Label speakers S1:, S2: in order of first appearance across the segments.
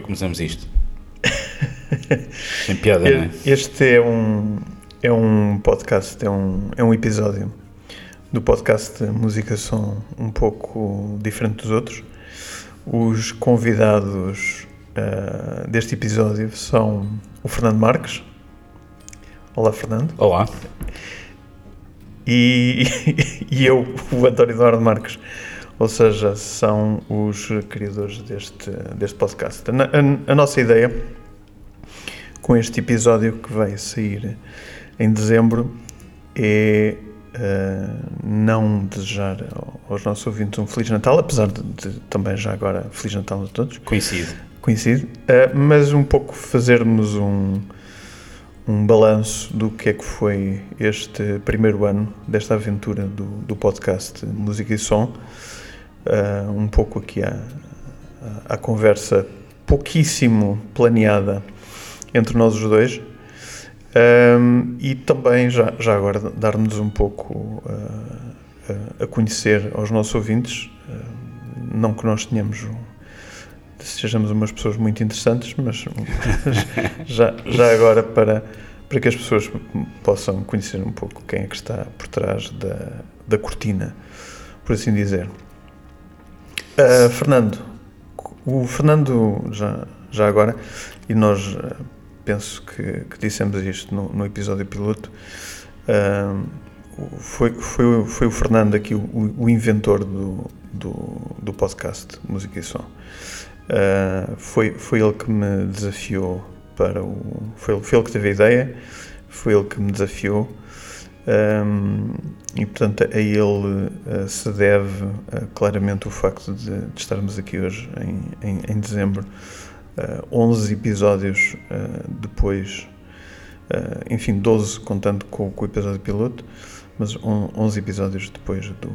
S1: É que começamos isto? Tem piada, não é?
S2: Este é um, é um podcast, é um, é um episódio do podcast Música Som um pouco diferente dos outros. Os convidados uh, deste episódio são o Fernando Marques. Olá, Fernando.
S1: Olá.
S2: E, e eu, o António Eduardo Marques. Ou seja, são os criadores deste, deste podcast. A, a, a nossa ideia com este episódio que vai sair em dezembro é uh, não desejar aos nossos ouvintes um Feliz Natal, apesar de, de também já agora Feliz Natal a todos.
S1: Coincide.
S2: Coincide. Uh, mas um pouco fazermos um, um balanço do que é que foi este primeiro ano desta aventura do, do podcast Música e Som uh, um pouco aqui a, a, conversa pouquíssimo planeada entre nós os dois um, e também já, já agora dar-nos um pouco uh, a conhecer aos nossos ouvintes, uh, não que nós tenhamos sejamos umas pessoas muito interessantes, mas já, já agora para, para que as pessoas possam conhecer um pouco quem é que está por trás da, da cortina, por assim dizer. Uh, Fernando, o Fernando, já, já agora, e nós uh, penso que, que, dissemos isto no, no episódio piloto, uh, foi, foi, foi o Fernando aqui o, o inventor do, do, do, podcast Música e Som. foi, foi ele que me desafiou para o. Foi, foi ele que teve a ideia, foi ele que me desafiou um, e portanto a ele uh, se deve uh, claramente o facto de, de, estarmos aqui hoje em, em, em dezembro, uh, 11 episódios depois, enfim, 12 contando com, com, o episódio piloto, mas 11 episódios depois do,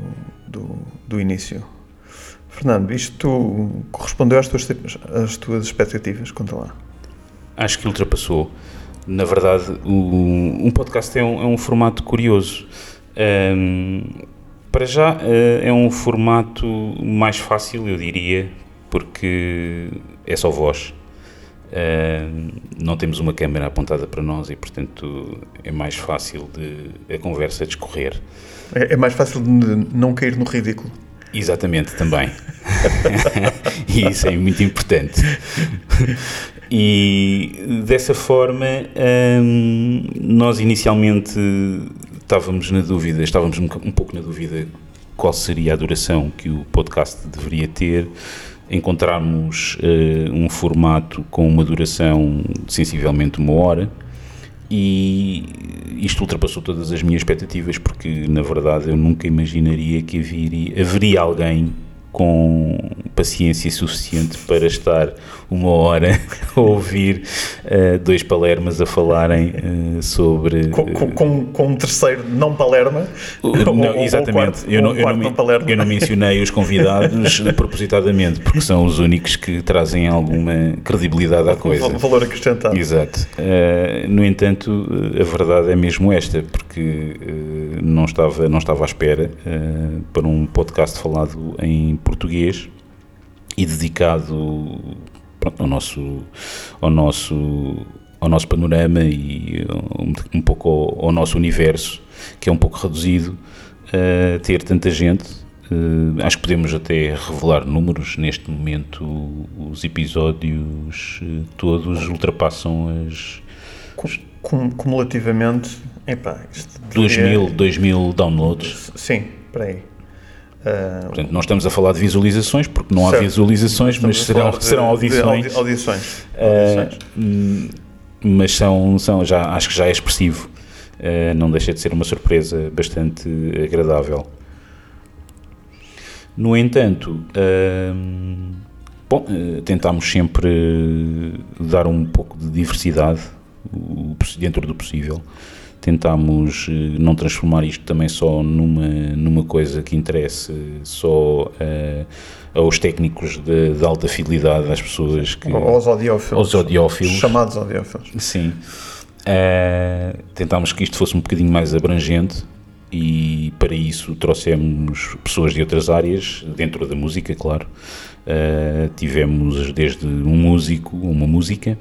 S2: do, do início. Fernando, isto correspondeu às tuas, às tuas expectativas? Conta lá.
S1: Acho que ultrapassou na verdade, o, um podcast é um, é um formato curioso. Um, para já, uh, é um formato mais fácil, eu diria, porque é só voz. Não temos uma câmera apontada para nós e, portanto, é mais fácil de a conversa discorrer.
S2: É, é mais fácil de não cair no ridículo.
S1: Exatamente, também. e isso é muito importante. E dessa forma, hum, nós inicialmente estávamos na dúvida, estávamos um, um pouco na dúvida qual seria a duração que o podcast deveria ter. Encontrarmos uh, um formato com uma duração de sensivelmente uma hora e isto ultrapassou todas as minhas expectativas porque na verdade eu nunca imaginaria que haveria, haveria alguém com paciência suficiente para estar uma hora a ouvir uh, dois palermas a falarem uh, sobre.
S2: Com, com, com, um terceiro não palerma?
S1: não, exatamente. Quarto, eu, não, eu, não, eu não mencionei os convidados propositadamente, porque são os únicos que trazem alguma credibilidade à coisa.
S2: Valor acrescentado.
S1: Exato. Uh, no entanto, a verdade é mesmo esta, porque não, estava, não estava à espera para um podcast falado em português e dedicado pronto, ao nosso ao nosso ao nosso panorama e um, um pouco ao, ao, nosso universo que é um pouco reduzido a ter tanta gente Uh, acho que podemos até revelar números. Neste momento, os episódios todos ultrapassam as.
S2: Cum, cumulativamente, epá,
S1: 2 mil, 2 mil downloads.
S2: Sim, para aí.
S1: Uh, Portanto, não estamos a falar de visualizações, porque não certo. há visualizações, mas serão, de, serão audições.
S2: De audições. Uh,
S1: mas são, são já, acho que já é expressivo. Uh, não deixa de ser uma surpresa bastante agradável. No entanto, bom, tentámos sempre dar um pouco de diversidade dentro do possível tentámos eh, não transformar isto também só numa, numa coisa que interesse só aos técnicos de, de, alta fidelidade, às pessoas que...
S2: Aos audiófilos.
S1: Aos audiófilos.
S2: Chamados audiófilos.
S1: Sim. Uh, tentámos que isto fosse um bocadinho mais abrangente e para isso trouxemos pessoas de outras áreas, dentro da música, claro. Uh, tivemos desde um músico, uma música,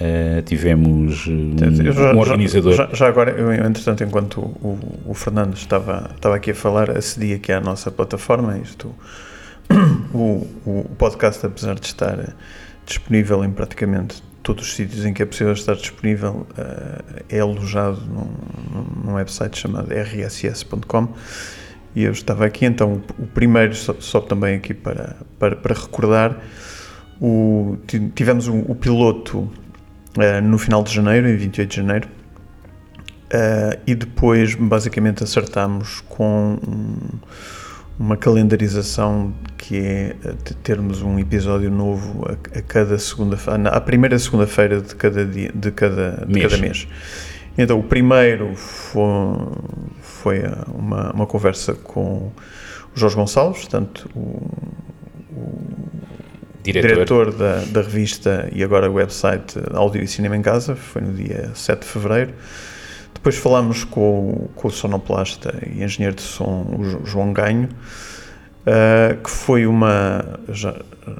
S1: uh, tivemos um, já, um organizador.
S2: Já, já, agora, eu, entretanto, enquanto o, o, Fernando estava, estava aqui a falar, acedi aqui à nossa plataforma, isto, o, o podcast, apesar de estar disponível em praticamente todos os sítios em que é possível estar disponível uh, é alojado num, num, website chamado rss.com e eu estava aqui, então o, primeiro, só, só, também aqui para, para, para recordar, o, tivemos o, o piloto uh, no final de janeiro, em 28 de janeiro, uh, e depois basicamente acertámos com um, uma calendarização que é eh, termos um episódio novo a, a cada segunda-feira, à primeira segunda-feira de cada dia, de cada, de mês. cada mês. Então, o primeiro foi, foi uma, uma conversa com o Jorge Gonçalves, portanto, o, o diretor, diretor da, da, revista e agora website Áudio e Cinema em Casa, foi no dia 7 de fevereiro. Depois falámos com, com o sonoplasta e engenheiro de som, o João Ganho, uh, que foi uma. Já,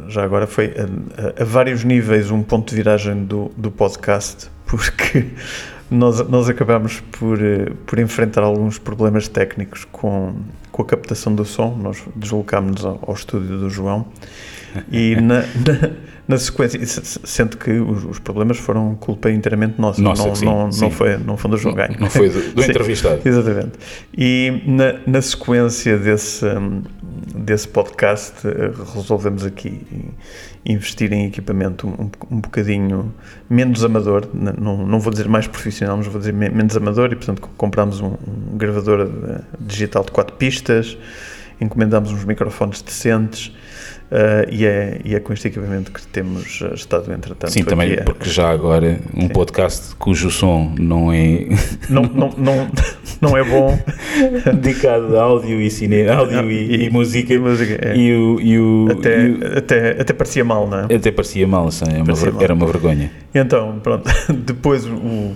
S2: já agora foi a, a, a, vários níveis um ponto de viragem do, do podcast, porque nós, nós acabámos por, por enfrentar alguns problemas técnicos com, com a captação do som. Nós deslocámos-nos ao, ao estúdio do João e na, na na sequência, sendo que os, os, problemas foram culpa inteiramente nossa,
S1: nossa
S2: não,
S1: sim,
S2: não,
S1: sim.
S2: não, foi, não foi do João Ganho.
S1: Não foi do, do entrevistado.
S2: Exatamente. E na, na sequência desse, desse podcast, eh, resolvemos aqui investir em equipamento um, um bocadinho menos amador, não, não vou dizer mais profissional, mas vou dizer menos amador, e portanto comprámos um, um gravador digital de 4 pistas, encomendámos uns microfones decentes Uh, e, é, e é com este equipamento que temos estado, entretanto.
S1: Sim, também,
S2: é,
S1: porque já agora um sim. podcast cujo som não é.
S2: Não, não, não, não é bom.
S1: dedicado a áudio e cinema, áudio não, e, e, música.
S2: E, música é.
S1: e, o, e o,
S2: até,
S1: e o,
S2: até, até parecia mal, não é?
S1: Até parecia mal, sim, é uma, parecia mal. era uma vergonha.
S2: Então, pronto, depois o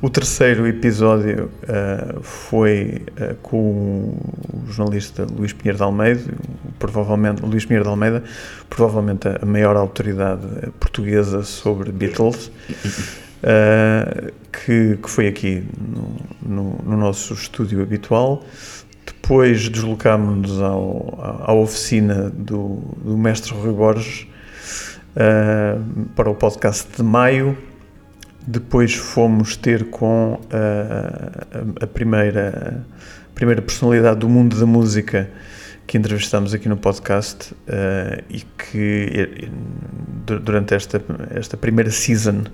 S2: o terceiro episódio uh, foi uh, com o jornalista Luís Pinheiro de Almeida, provavelmente Luís Pinheiro de Almeida, provavelmente a maior autoridade portuguesa sobre Beatles, uh, que, que foi aqui no, no, no, nosso estúdio habitual. Depois deslocámos-nos à oficina do, do mestre Rui Borges para o podcast de maio depois fomos ter com a, a, a primeira, a primeira personalidade do mundo da música que entrevistamos aqui no podcast uh, e que durante esta, esta primeira season,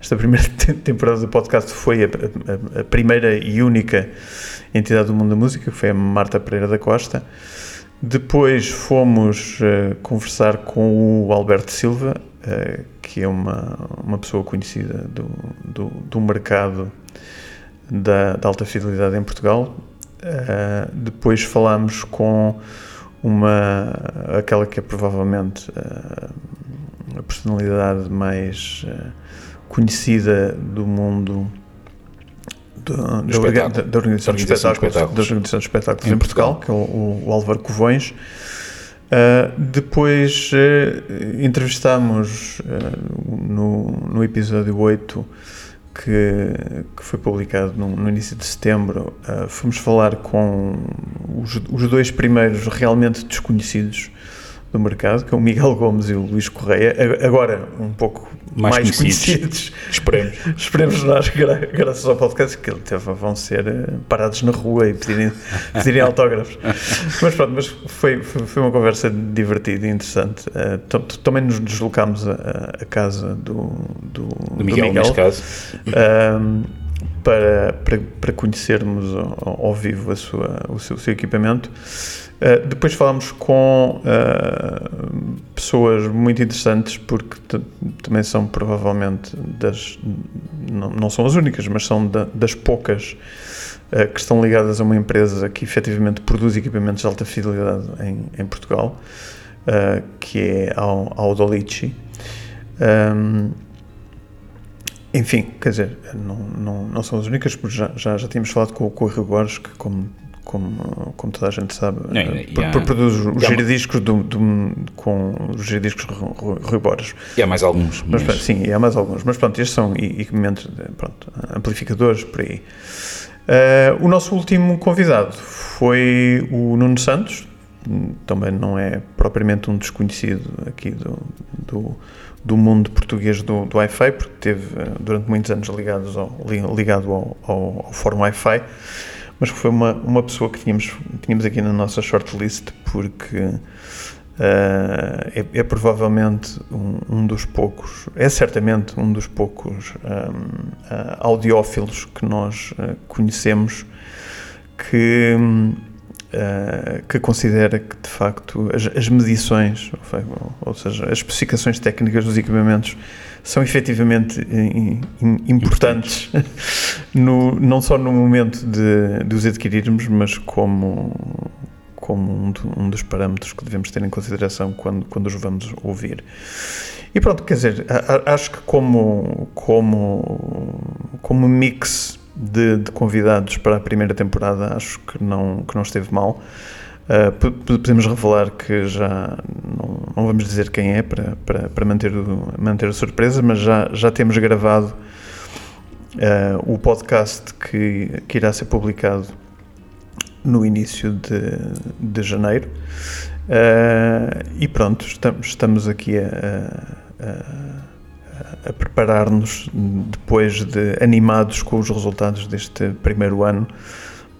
S2: esta primeira temporada do podcast foi a, a, a, primeira e única entidade do mundo da música, que foi a Marta Pereira da Costa. Depois fomos uh, conversar com o Alberto Silva, uh, que é uma, uma pessoa conhecida do, do, do mercado da, da, alta fidelidade em Portugal. Uh, depois falámos com uma aquela que é provavelmente uh, a personalidade mais uh, conhecida do mundo do, da, da, da, organização de espetáculos, das organizações de espetáculos em, em Portugal, Portugal, que é o, o Álvaro Covões. Uh, depois uh, entrevistámos uh, no, no episódio 8 que, que foi publicado no, no início de setembro, fomos falar com os, os dois primeiros realmente desconhecidos do mercado, que é o Miguel Gomes e o Luís Correia, agora um pouco mais, mais conhecidos. conhecidos.
S1: Esperemos.
S2: Esperemos nós, gra graças ao podcast, que vão ser eh, parados na rua e pedirem, pedirem autógrafos. mas pronto, mas foi, foi uma conversa divertida e interessante. Uh, também nos deslocámos a, a casa do, do,
S1: do Miguel, do Miguel neste caso.
S2: Uh, para, para, para conhecermos ao, ao vivo a sua, o, seu, o seu equipamento. Uh, depois falámos com uh, pessoas muito interessantes, porque também são provavelmente das. Não, não são as únicas, mas são da, das poucas uh, que estão ligadas a uma empresa que efetivamente produz equipamentos de alta fidelidade em, em Portugal, que é a Audolici. Um, enfim, quer dizer, não, não, não são as únicas, porque já, já, já tínhamos falado com, com Rio Borges, que como como, como toda a gente sabe, eh,
S1: e há-
S2: produz os giradiscos do, do- com os giradiscos Borges.
S1: E há mais alguns.
S2: Mas,
S1: Mas,
S2: sim, e há mais alguns. Mas pronto, estes são equipamentos, pronto, amplificadores, por aí. Eh, o nosso último convidado foi o Nuno Santos, também não é propriamente um desconhecido aqui do, do, do mundo português do, do Wi-Fi, porque teve eh, durante muitos anos ligados ao, li- ligado ao, ao, ao Fórum Wi-Fi, mas foi uma, uma pessoa que tínhamos, tínhamos aqui na nossa shortlist, porque Uh, é, é provavelmente um, um dos poucos, é certamente um dos poucos um, uh, audiófilos que nós uh, conhecemos que, uh, que considera que de facto as, as medições, ou seja, as especificações técnicas dos equipamentos são efetivamente im- importantes, no, não só no momento de, de os adquirirmos, mas como como um, um dos parâmetros que devemos ter em consideração quando, quando os vamos ouvir. E pronto, quer dizer, a- a- acho que como, como, como mix de, de convidados para a primeira temporada, acho que não, que não esteve mal. Uh, po- po- podemos revelar que já não, não vamos dizer quem é para, para, para manter, o, manter a surpresa, mas já, já temos gravado uh, o podcast que, que irá ser publicado no início de, de janeiro. Uh, e pronto, estamos, estamos aqui a, a, a preparar-nos depois de animados com os resultados deste primeiro ano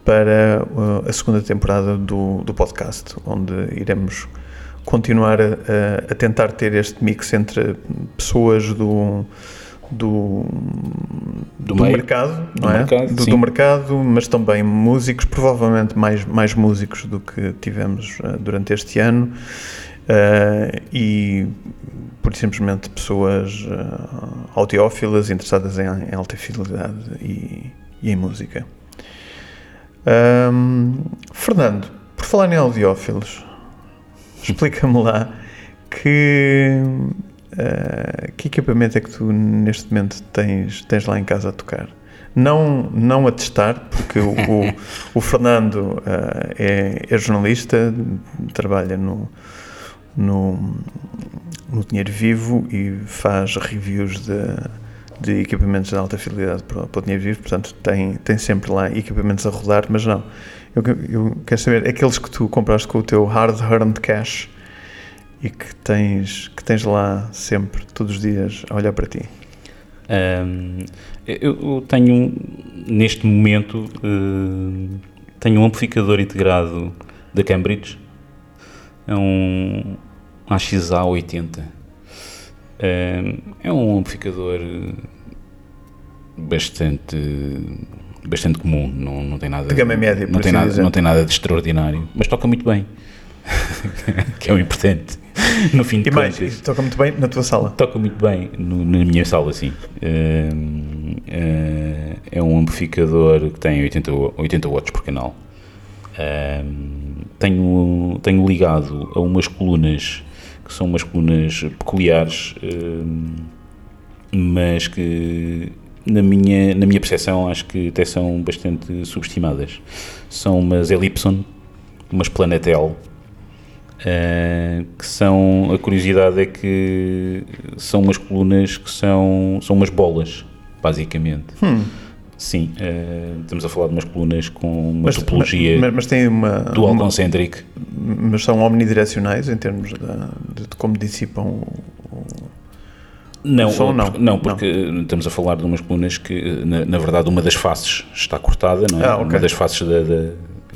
S2: para uh, a segunda temporada do, do podcast, onde iremos continuar a, a- tentar ter este mix entre pessoas do, do,
S1: Do
S2: do, mercado,
S1: Do
S2: é?
S1: mercado,
S2: do, do mercado, mas também músicos, provavelmente mais, mais músicos do que tivemos uh, durante este ano. Uh, e por simplesmente pessoas uh, audiófilas interessadas em, em alta fidelidade e, e em música. Ahm, Fernando, por falar em audiófilos, explica-me lá que, ah, que equipamento é que tu neste momento tens, tens lá em casa a tocar? Não, não a testar, porque o, o, o Fernando ah, é, é jornalista, trabalha no, no, no Dinheiro Vivo e faz reviews de, de equipamentos de alta fidelidade para, para o Dinheiro Vivo, portanto tem, tem sempre lá equipamentos a rodar, mas não. Eu, eu quero saber, aqueles que tu compraste com o teu hard earned cash e que tens, que tens lá sempre, todos os dias, a olhar para ti.
S1: Ahm, eu, tenho, neste momento, eh, tenho um amplificador integrado da Cambridge, é um AXA80. Ahm, é um amplificador bastante, bastante comum, não, não tem nada
S2: De gama média,
S1: não tem,
S2: assim
S1: nada,
S2: dizer.
S1: não tem nada de extraordinário, mas toca muito bem, que é o importante. No fim de
S2: E mais,
S1: contas.
S2: toca muito bem na tua sala.
S1: Toca muito bem no- na minha sala, sim. Ehm, eh, é um amplificador que tem 80, wa- 80 watts por canal. Tenho, tenho ligado a umas colunas que são umas colunas peculiares, ehm, mas que na minha, na minha percepção acho que até são bastante subestimadas. São umas Ellipson, umas Planetel, Uh, que são, a curiosidade é que são umas colunas que são, são umas bolas, basicamente.
S2: Hum,
S1: Sim, uh, estamos a falar de umas colunas com uma
S2: mas,
S1: topologia
S2: mas, mas tem uma,
S1: dual
S2: uma-
S1: concentric.
S2: mas são omnidirecionais em termos de, de como dissipam o, o-
S1: Não,
S2: som, não.
S1: porque, não, porque estamos a falar de umas colunas que, na, na verdade, uma das faces está cortada, não é?
S2: Ah, ok.
S1: Uma das faces da, da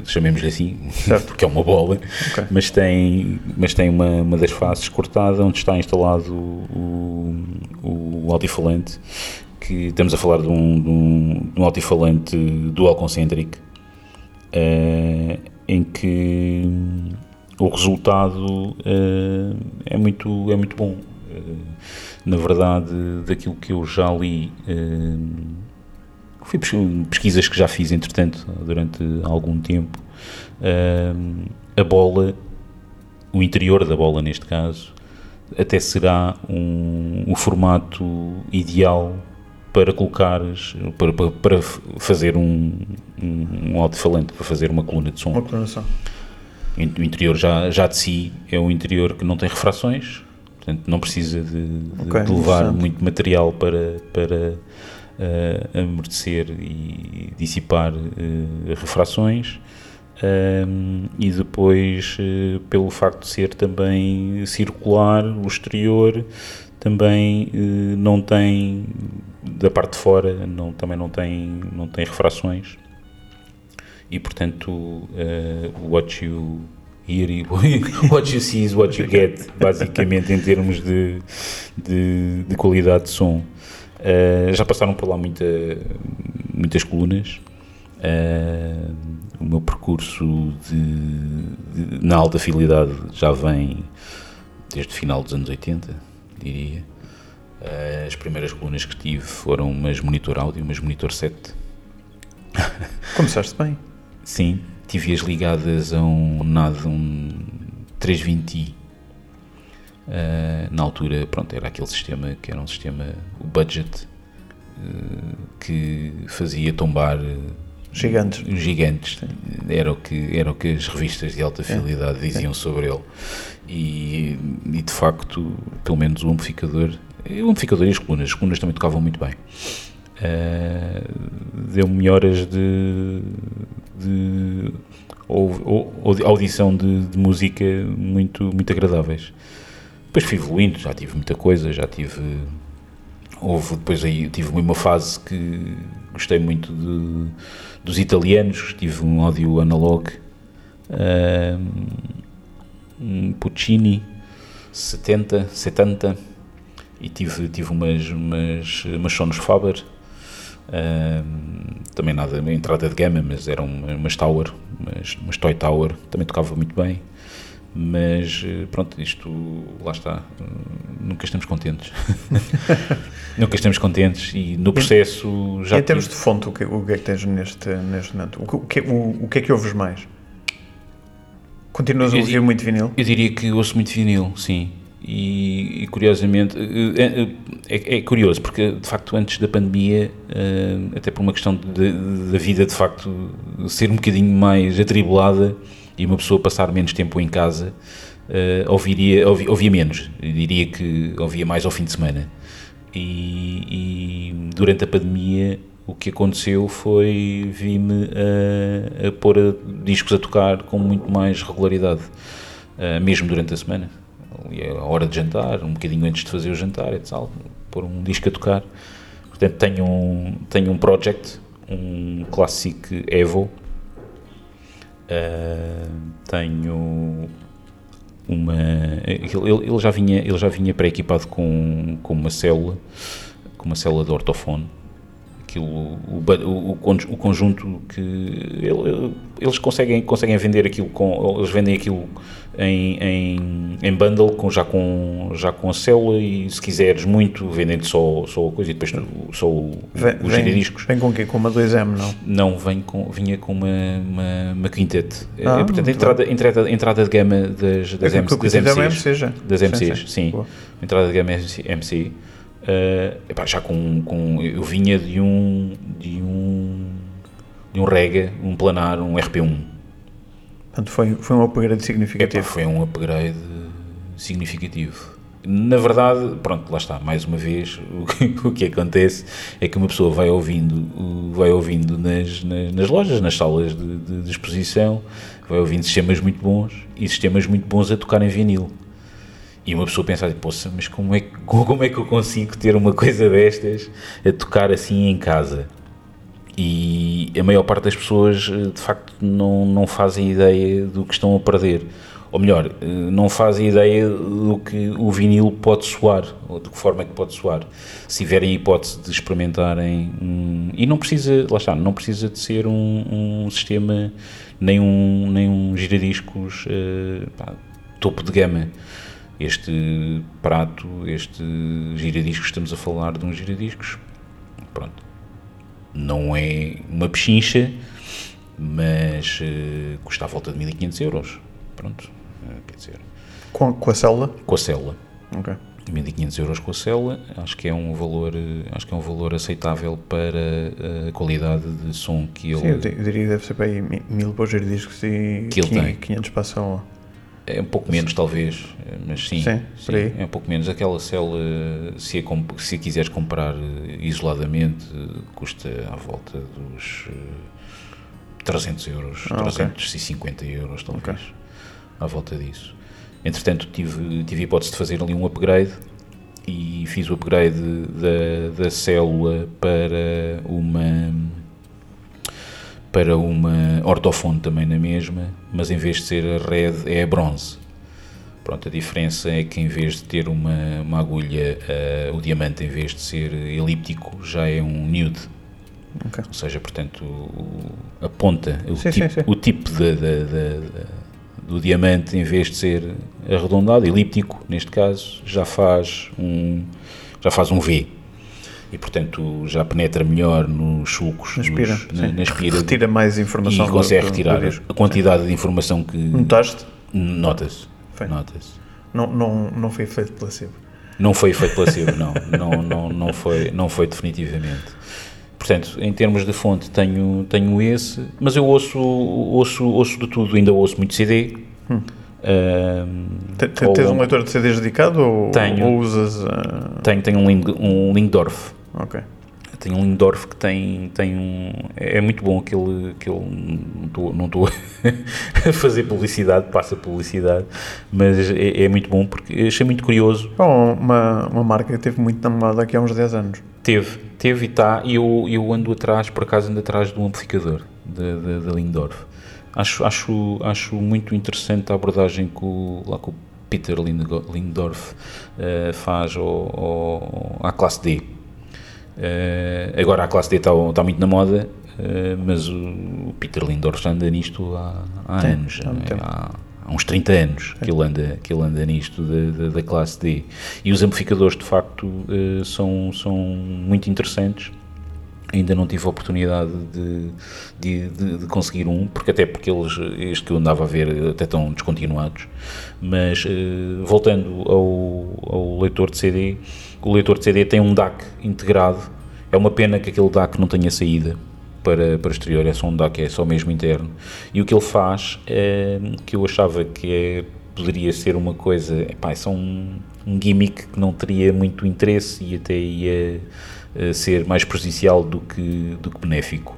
S1: chamemos-lhe assim,
S2: Certo.
S1: porque é uma bola,
S2: Ok.
S1: mas tem, mas tem uma, uma das faces cortada onde está instalado o, o, o altifalante, que estamos a falar de um, de um, de um altifalante dual concentric, eh, em que o resultado eh, é, muito, é muito bom. Eh, na verdade, daquilo que eu já li, pes- pesquisas que já fiz, entretanto, durante algum tempo, a bola, o interior da bola neste caso, até será um, o formato ideal para colocares, para, para, para fazer um, um, um alto-falante para fazer uma coluna de som.
S2: Uma coluna de som.
S1: O interior já, já de si é um interior que não tem refrações, portanto não precisa de, de,
S2: Ok,
S1: de levar muito material para, para uh, amortecer e dissipar uh, refrações. Um, e depois, uh, pelo facto de ser também circular, o exterior também uh, não tem, da parte de fora, não, também não tem, não tem refrações. E portanto uh, what you hear e what you see is what you get basicamente em termos de, de, de qualidade de som. Uh, já passaram por lá muita, muitas colunas. Uh, o meu percurso de, de, na alta fidelidade já vem desde o final dos anos 80 diria as primeiras colunas que tive foram umas monitor áudio, umas monitor 7
S2: Começaste bem.
S1: Sim, tive-as ligadas a um NAD, um 320i. Uh, na altura, pronto, era aquele sistema que era um sistema, o budget, uh, que fazia tombar
S2: Gigantes.
S1: gigantes. Era o, que, era o que as revistas de alta fidelidade diziam sobre ele. E, e, de facto, pelo menos o amplificador, o amplificador e as colunas, as colunas também tocavam muito bem. Uh, deu-me melhoras de, de ou, ou, audição de, de, música muito, muito agradáveis. Depois fui evoluindo, já tive muita coisa, já tive. Houve depois aí, tive uma fase que gostei muito de, dos italianos, tive um áudio analog, uh, um Puccini 70, 70, e tive, tive umas, umas, umas Sonos Faber. Uh, também nada, entrada de gama, mas eram uma, umas Tower, umas, umas Toy Tower, também tocava muito bem. Mas pronto, isto lá está, nunca estamos contentes. nunca estamos contentes e no processo já.
S2: E em termos tive... de fonte, o que, o que é que tens neste, neste momento? O que, o, o que é que ouves mais? Continuas a ouvir muito vinil?
S1: Eu diria que ouço muito vinil, sim. E, e, curiosamente é, é, é, curioso porque de facto antes da pandemia até por uma questão da vida de facto ser um bocadinho mais atribulada e uma pessoa passar menos tempo em casa ouviria, ouvia, ouvia menos. Eu diria que ouvia mais ao fim de semana. E, e durante a pandemia o que aconteceu foi vi-me a, a pôr a, discos a tocar com muito mais regularidade mesmo durante a semana. A hora de jantar, um bocadinho antes de fazer o jantar e tal, pôr um disco a tocar. Portanto, tenho um, tenho um project, um Classic Evo, uh, tenho uma... Ele, ele, já vinha, ele já vinha pré-equipado com, com uma célula, com uma célula de ortofone, aquilo, o, o, o, conjunto que ele, eles conseguem, conseguem vender aquilo com, eles vendem aquilo em, em, em bundle com, já, com, já com a célula e se quiseres muito vendem-te só, só a coisa e depois só o,
S2: vem,
S1: os giradiscos.
S2: Vem com o quê? Com uma 2M, não?
S1: Não, vem com, vinha com uma, uma, uma quintet. Ah, é, portanto, a entrada, entrada, entrada de gama das, das,
S2: é
S1: MC,
S2: das
S1: MCs. Das MCs,
S2: sim.
S1: sim.
S2: sim.
S1: Entrada de gama MC. Uh, epá, já com, com eu vinha de um de um de um Rega, um planar, um RP1
S2: portanto foi, foi um upgrade significativo.
S1: Epá, foi um upgrade significativo. Na verdade, pronto, lá está, mais uma vez o que, o que acontece é que uma pessoa vai ouvindo vai ouvindo nas, nas, nas lojas, nas salas de, de, de exposição vai ouvindo sistemas muito bons e sistemas muito bons a tocar em vinil e uma pessoa pensa, poxa, mas como é, como é que eu consigo ter uma coisa destas a tocar assim em casa? E a maior parte das pessoas, de facto, não, não fazem ideia do que estão a perder. Ou melhor, não fazem ideia do que o vinil pode soar, ou de que forma é que pode soar. Se tiverem a hipótese de experimentarem, e não precisa, lá está, não precisa de ser um, um sistema, nem um, nem um giradiscos uh, pá, topo de gama este prato, este giradiscos, estamos a falar de um giradiscos, pronto, não é uma pechincha, mas uh, custa à volta de 1500 euros, pronto, uh, quer dizer...
S2: Com, com a célula?
S1: Com a célula.
S2: Ok.
S1: 1500 euros com a célula, acho que é um valor, acho que é um valor aceitável para a qualidade de som que ele...
S2: Sim, eu, diria que deve ser para aí mil para os discos e
S1: que ele 500, tem.
S2: 500 para a célula.
S1: É um pouco menos, talvez, mas sim,
S2: sim, sim
S1: é um pouco menos. Aquela célula, se a, se a quiseres comprar isoladamente, custa à volta dos 300 euros, ah, 350 okay. euros, talvez, okay. à volta disso. Entretanto, tive, tive a hipótese de fazer ali um upgrade e fiz o upgrade da, da célula para uma para uma ortofone também na mesma, mas em vez de ser a red é a bronze. Pronto, a diferença é que em vez de ter uma, uma agulha, uh, o diamante em vez de ser elíptico já é um nude. Okay. Ou seja, portanto, o, a ponta, o sim, tipo, sim, sim. O tipo de, de, de, do diamante, em vez de ser arredondado, elíptico, neste caso, já faz um, já faz um V e portanto já penetra melhor nos sulcos, nos, na, na
S2: retira mais informação
S1: e consegue do, retirar do a quantidade de informação que
S2: notaste?
S1: Nota-se. Nota-se.
S2: Não, não, não foi efeito placebo.
S1: Não foi efeito placebo, não. não, não, não, foi, não foi definitivamente. Portanto, em termos de fonte tenho, tenho esse, mas eu ouço, ouço, ouço de tudo, ainda ouço muito CD. Hum.
S2: Uh, Tens um leitor de CDs dedicado ou,
S1: tenho,
S2: ou usas? Uh...
S1: Tenho, tenho um, um Lindorf.
S2: Ok.
S1: Tem um Lindorf que tem, tem um. É muito bom aquele. aquele não estou a fazer publicidade, passa publicidade, mas é, é, muito bom porque achei muito curioso.
S2: Bom, uma, uma marca que teve muito na moda aqui há uns 10 anos.
S1: Teve, teve e está. E eu, eu ando atrás, por acaso, ando atrás de um amplificador da Lindorf. Acho, acho, acho muito interessante a abordagem que o, lá que o Peter Lindorf uh, faz ao, ao, à classe D Uh, agora a classe D está, está muito na moda, uh, mas o Peter Lindorf já anda nisto há, há Sim, anos, há, há, uns 30 anos que ele, anda, que ele anda nisto da, da, classe D. E os amplificadores de facto uh, são, são muito interessantes. Ainda não tive a oportunidade de, de, de, de, conseguir um, porque até porque eles, este que eu andava a ver, até estão descontinuados. Mas voltando ao, ao leitor de CD, o leitor de CD tem um DAC integrado. É uma pena que aquele DAC não tenha saída para, para exterior, é só um DAC, é só mesmo interno. E o que ele faz, é, que eu achava que é, poderia ser uma coisa, epá, é só um, um gimmick que não teria muito interesse e até ia uh, ser mais prejudicial do que, do que benéfico.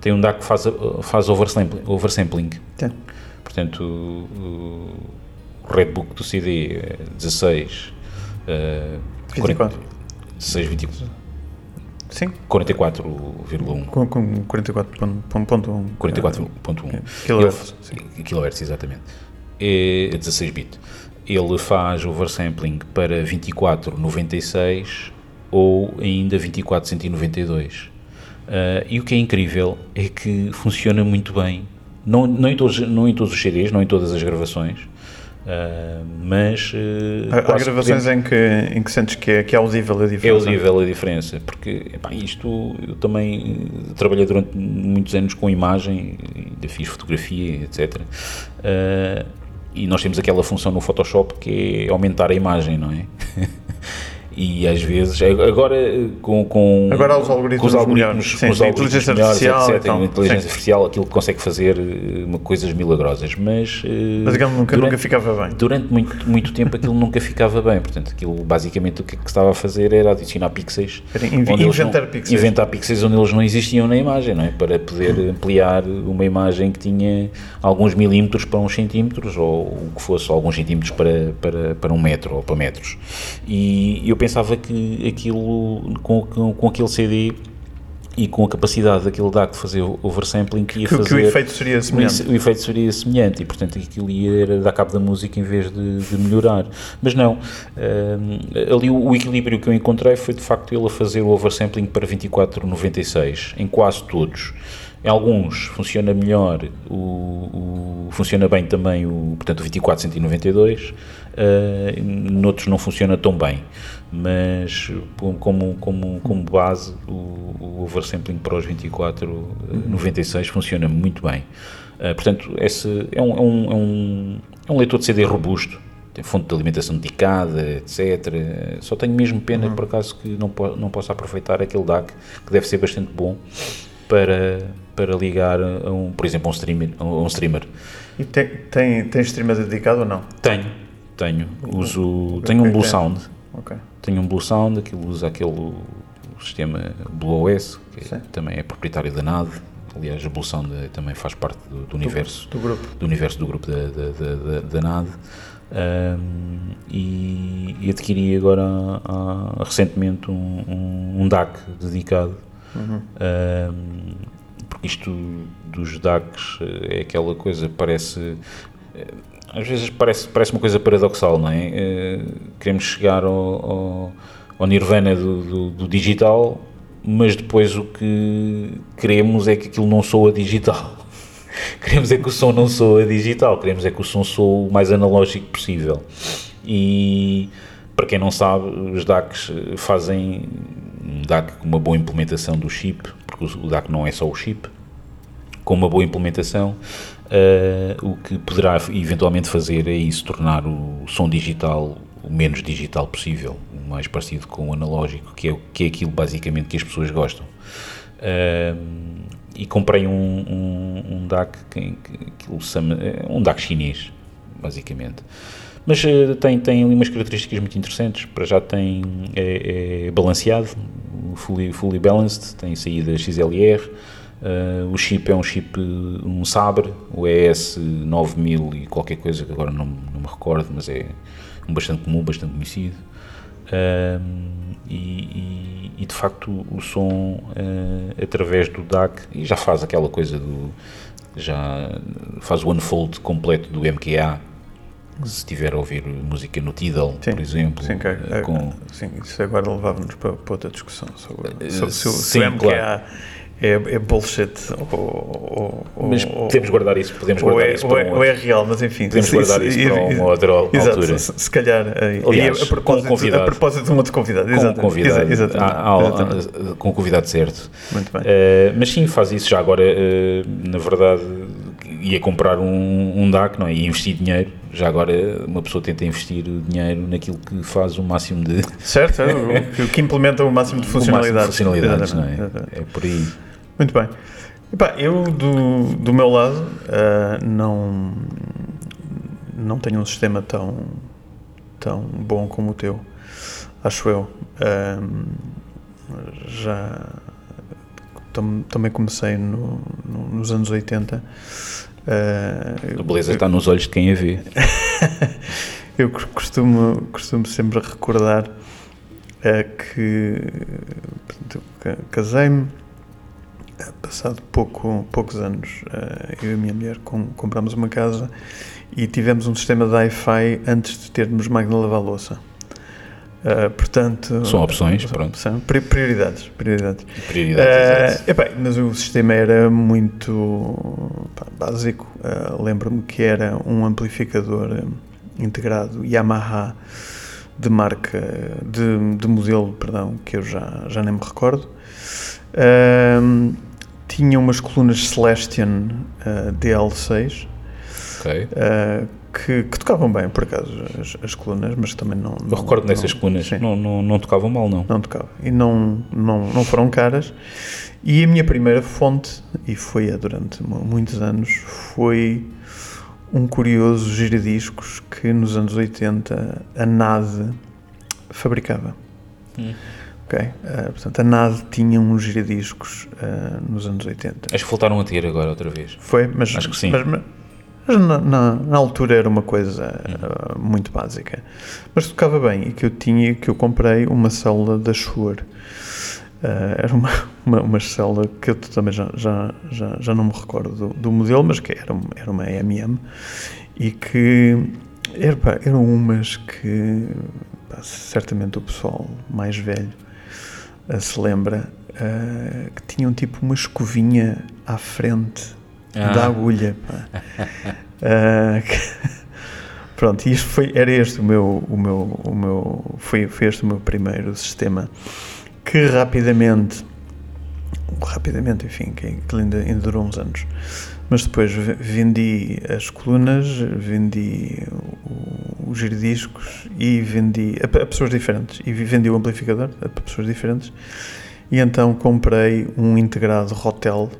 S1: Tem um DAC que faz, faz oversampling. oversampling. Portanto, o, o Redbook do CD é 16. Uh,
S2: 24.
S1: 16, 24.
S2: Sim.
S1: 44,1.
S2: Com, com 44.1.
S1: 44.1.
S2: Kilohertz.
S1: Kilohertz, exatamente. É 16 bit. Ele faz oversampling para 2496 ou ainda 2492. Uh, e o que é incrível é que funciona muito bem. Não, não, em todos, não em todos os CDs, não em todas as gravações, Uh, mas uh,
S2: há, gravações em, que, em que sentes que é, que é audível a diferença.
S1: É audível a diferença, porque epá, isto eu também trabalhei durante muitos anos com imagem, ainda fiz fotografia, etc. Uh, ah, e nós temos aquela função no Photoshop que é aumentar a imagem, não é? e às vezes, agora com, com,
S2: agora os algoritmos, com os algoritmos,
S1: sim, com os algoritmos inteligência melhores, artificial, etc, então, inteligência sim. artificial, aquilo consegue fazer uh, coisas milagrosas, mas, uh,
S2: mas digamos, nunca, durante, nunca ficava bem.
S1: Durante muito, muito tempo aquilo nunca ficava bem, portanto, aquilo basicamente o que, que estava a fazer era adicionar pixels,
S2: inventar não, pixels,
S1: inventar pixels onde eles não existiam na imagem, não é? para poder ampliar uma imagem que tinha alguns milímetros para uns centímetros, ou o que fosse, alguns centímetros para, para, para um metro ou para metros. E eu pensava que aquilo, com, com, com aquele CD e com a capacidade daquele DAC de fazer oversampling
S2: que ia
S1: que,
S2: fazer... Que o efeito seria semelhante.
S1: O, efeito seria semelhante e, portanto, aquilo ia dar cabo da música em vez de, de melhorar. Mas não, uh, ali o, o, equilíbrio que eu encontrei foi, de facto, ele a fazer o oversampling para 24,96 em quase todos. Em alguns funciona melhor, o, o, funciona bem também o, portanto, o 2492, uh, noutros não funciona tão bem, mas como, como, como base o, o oversampling para os 2496 funciona muito bem. Uh, portanto, esse é um, é, um, é, um, é um leitor de CD robusto, tem fonte de alimentação dedicada, etc. Só tenho mesmo pena, por acaso, que não, po não possa aproveitar aquele DAC, que deve ser bastante bom para, para ligar a um, por exemplo, a um streamer. A um streamer.
S2: E tem, tem, tem streamer dedicado ou não?
S1: Tenho, tenho. Uso, tenho um Blue Sound.
S2: Ok.
S1: Tenho um Blue Sound, aquilo usa aquele sistema Blue OS, que
S2: Sim.
S1: também é proprietário da NAD. Aliás, a Blue Sound é- também faz parte do, do universo
S2: Do grupo.
S1: do universo do grupo da, da, da, da- NAD. Ahm, e, e adquiri agora há- há- recentemente um, um, um DAC dedicado
S2: Uhum.
S1: Porque isto dos DACs eh, é aquela coisa, parece. eh, Às vezes parece, parece uma coisa paradoxal, não é? Eh, Queremos chegar ao, ao, ao nirvana do, do, do digital, mas depois o que queremos é que aquilo não soa digital. Queremos é que o som não soa digital, queremos é que o som soa o mais analógico possível. E para quem não sabe, os DACs fazem um DAC com uma boa implementação do chip, porque o DAC não é só o chip, com uma boa implementação, eh, o que poderá eventualmente fazer é isso, tornar o som digital o menos digital possível, o mais parecido com o analógico, que é, que é aquilo basicamente que as pessoas gostam. Ahm, e comprei um, um, um DAC, que, que, chama- é um DAC chinês, basicamente. Mas eh, tem, tem ali umas características muito interessantes. Para já tem, é, é balanceado, fully, fully balanced, tem saída XLR. eh, o chip é um chip, um Sabre, o ES 9000 e qualquer coisa que agora não, não me recordo, mas é um bastante comum, bastante conhecido. Um, e, e- e, de facto o som eh, através do DAC e já faz aquela coisa do já faz o unfold completo do MQA se estiver a ouvir música no Tidal
S2: Sim,
S1: por exemplo
S2: Sim, que,
S1: eh,
S2: é-
S1: com,
S2: sim, isso agora levava-nos para, para outra discussão sobre,
S1: Eh,
S2: sobre se,
S1: sim,
S2: o MQA é, é bullshit ou, ou,
S1: mas podemos guardar isso podemos guardar
S2: é,
S1: isso
S2: ou,
S1: para
S2: é,
S1: um
S2: ou é real, mas enfim.
S1: podemos guardar isso para uma outra
S2: Exato,
S1: altura
S2: se, se calhar aí,
S1: Aliás,
S2: a, propósito,
S1: convidado.
S2: a propósito de um outro convidado.
S1: com
S2: exatamente,
S1: convidado,
S2: exa- exatamente,
S1: há- há-
S2: exatamente.
S1: há- com o convidado certo
S2: Muito bem.
S1: Eh, mas sim, faz isso já agora, eh, na verdade, ia comprar um, um DAC, não é? Ia investir dinheiro. Já agora uma pessoa tenta investir dinheiro naquilo que faz o máximo de
S2: Certo, é, o, que- implementa o máximo de
S1: o máximo de
S2: funcionalidades.
S1: funcionalidades, não é? É por aí.
S2: Muito bem. Epá, eu, do, do meu lado, ah, não, não tenho um sistema tão, tão bom como o teu, acho eu. Ahm, já tam- também comecei no- no- nos anos 80. Ah,
S1: A beleza está nos olhos de quem a vê.
S2: eu cos- costumo, costumo sempre recordar eh, que eu casei-me, eh, passado pouco, poucos anos, eh, eu e a minha mulher com, compramos uma casa e tivemos um sistema de Wi-Fi antes de termos máquina de lavar louça. Eh, portanto,
S1: São opções, pronto.
S2: São pri- prioridades, prioridades.
S1: Prioridades,
S2: epá, mas o sistema era muito pá, básico. Eh, Lembro-me que era um amplificador integrado Yamaha de marca, de, de modelo, perdão, que eu já, já nem me recordo. Ahm, tinha umas colunas Celestion eh, DL6
S1: Ok.
S2: Que, que tocavam bem, por acaso, as, as colunas, mas também não.
S1: Eu
S2: não-
S1: recordo nessas colunas, não, não, não tocavam mal, não.
S2: não tocava. E não, não, não foram caras. E a minha primeira fonte, e foi há durante mu- muitos anos, foi um curioso giradiscos que nos anos 80 a NAD fabricava.
S1: Hum.
S2: Ok? Ah, portanto, a NAD tinha uns giradiscos ah, nos anos 80.
S1: Acho que voltaram a ter agora outra vez.
S2: Foi, mas,
S1: Acho que sim.
S2: mas, mas na, na- na altura era uma coisa uh, muito básica. Mas tocava bem e que eu tinha, que eu comprei uma célula da Shure. Uh, era uma, uma, uma célula que eu também já, já, já, já não me recordo do, do modelo, mas que era, uma- era uma MM e que era, pá, eram umas que pá, certamente o pessoal mais velho uh, se lembra uh, que tinham tipo uma escovinha à frente
S1: Ah.
S2: da agulha. que- pronto, e isto foi, era este o meu, o meu, o meu foi, foi este o meu primeiro sistema que rapidamente, rapidamente, enfim, que, que ainda, ainda durou uns anos. Mas depois ve- vendi as colunas, vendi o, o giradiscos e vendi a, a pessoas diferentes e vendi o amplificador a pessoas diferentes e então comprei um integrado Rotel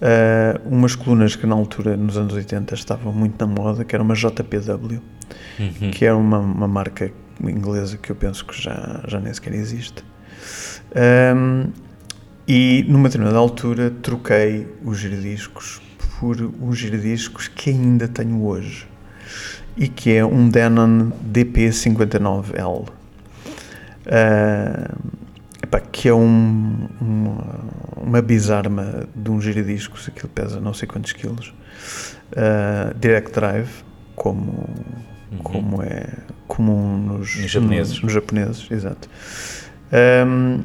S2: Uh, umas colunas que na altura, nos anos 80, estavam muito na moda, que era uma JPW, uhum. que é uma, uma marca inglesa que eu penso que já, já nem sequer existe. Um, e numa determinada altura troquei os giradiscos por um giradiscos que ainda tenho hoje e que é um Denon DP59L. Uh, epá, que é um, uma, uma bizarma de um giradiscos, aquilo pesa não sei quantos quilos, uh, direct drive, como, uhum. como é comum nos,
S1: nos japoneses.
S2: Nos, nos japoneses, exato. Um,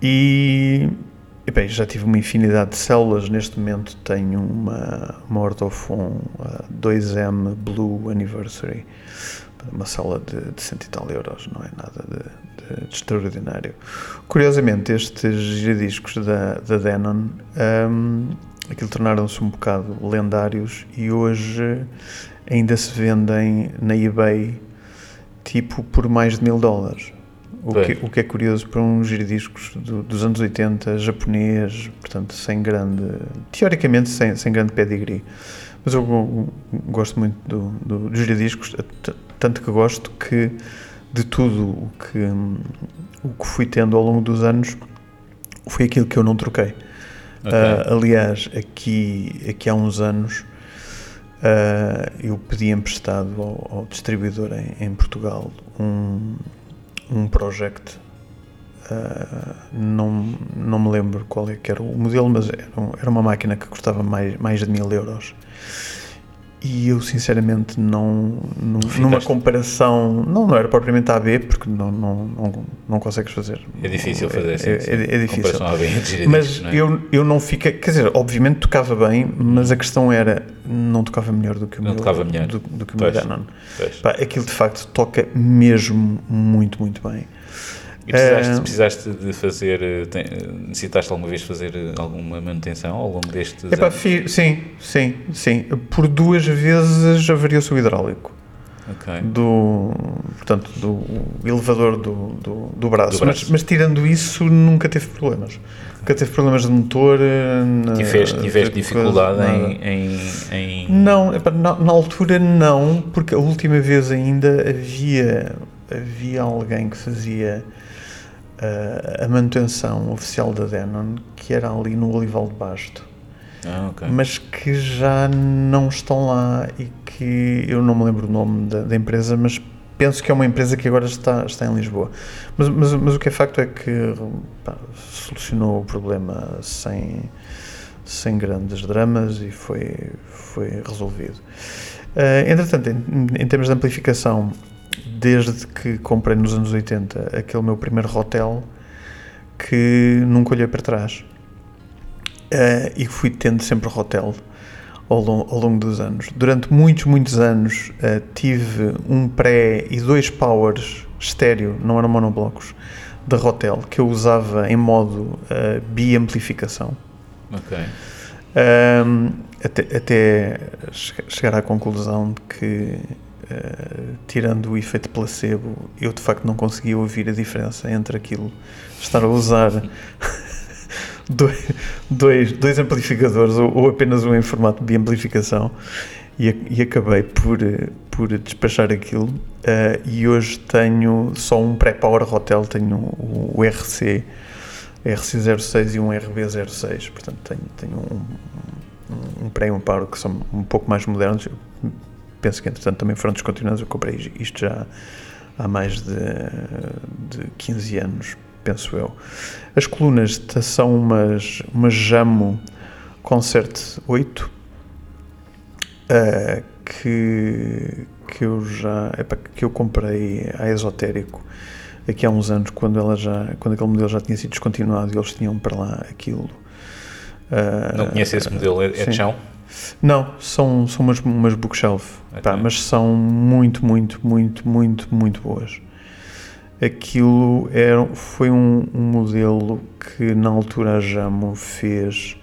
S2: e, e bem, já tive uma infinidade de células. Neste momento tenho uma, uma Ortofon 2M Blue Anniversary, uma célula de, de cento e tal euros, não é nada de, de, de extraordinário. Curiosamente, estes giradiscos da, da Denon, um, aquilo tornaram-se um bocado lendários e hoje ainda se vendem na eBay tipo por mais de mil dólares. O que, o que, é curioso para um giradiscos do, dos anos 80, japonês, portanto, sem grande. teoricamente, sem, sem grande pedigree. Mas eu gosto muito do, do, dos giradiscos, tanto que gosto que de tudo o que, o que fui tendo ao longo dos anos foi aquilo que eu não troquei. Okay. Uh, aliás, aqui, aqui há uns anos uh, eu pedi emprestado ao, ao distribuidor em, em, Portugal um, um project. Uh, não, não me lembro qual é que era o modelo, mas era, era uma máquina que custava mais, mais de mil euros. E eu sinceramente não, não numa comparação, não, não era propriamente AB, porque não, não, não, não consegues fazer.
S1: É difícil fazer assim.
S2: É, é, é difícil.
S1: Comparação AB é
S2: mas é? eu, eu não fiquei, quer dizer, obviamente tocava bem, mas a questão era, não tocava melhor do que o
S1: não
S2: meu,
S1: tocava melhor.
S2: Do, do que o meu Denon. Pá, aquilo de facto toca mesmo muito, muito bem.
S1: E precisaste, uh, precisaste de fazer, eh, tem, necessitaste alguma vez fazer eh, alguma manutenção ao longo destes
S2: epá, sim, sim, sim. Por duas vezes avariou-se o hidráulico.
S1: Okay.
S2: Do, portanto, do elevador do, do, do braço. Do braço. Mas, mas, tirando isso, nunca teve problemas. Nunca teve problemas de motor.
S1: Tiveste, tiveste dificuldade em, em, em,
S2: Não, na, na altura não, porque a última vez ainda havia, havia alguém que fazia a manutenção oficial da Denon, que era ali no Olival de Basto.
S1: Ah, okay.
S2: Mas que já não estão lá e que eu não me lembro o nome da, da empresa, mas penso que é uma empresa que agora está, está em Lisboa. Mas, mas, mas o que é facto é que pá, solucionou o problema sem, sem grandes dramas e foi, foi resolvido. Uh, entretanto, em, em termos de amplificação, desde que comprei nos anos 80 aquele meu primeiro hotel que nunca olhei para trás. Uh, e fui tendo sempre hotel ao, long, ao, longo dos anos. Durante muitos, muitos anos uh, tive um pré e dois powers estéreo, não eram monoblocos, da Hotel, que eu usava em modo uh, bi-amplificação.
S1: Ok.
S2: Um, até, até chegar à conclusão de que Uh, tirando o efeito placebo, eu de facto não conseguia ouvir a diferença entre aquilo estar a usar dois, dois, dois, amplificadores ou, ou, apenas um em formato de amplificação e, e acabei por, por despachar aquilo. Uh, e hoje tenho só um pré-power hotel, tenho o, o RC. RC06 e um RB06, portanto tenho, tenho um, um pré e um power que são um pouco mais modernos, penso que entretanto também foram descontinuados. Eu comprei isto já há mais de, de 15 anos, penso eu. As colunas são umas, umas Jamo Concert 8 uh, que, que eu já epa, que eu comprei a esotérico aqui há uns anos quando ela já quando aquele modelo já tinha sido descontinuado e eles tinham para lá aquilo
S1: uh, não conhece esse modelo é, é de chão?
S2: Não, são, são umas, umas bookshelf, okay. pá, mas são muito, muito, muito, muito, muito boas. Aquilo era, foi um, um modelo que na altura a Jamo fez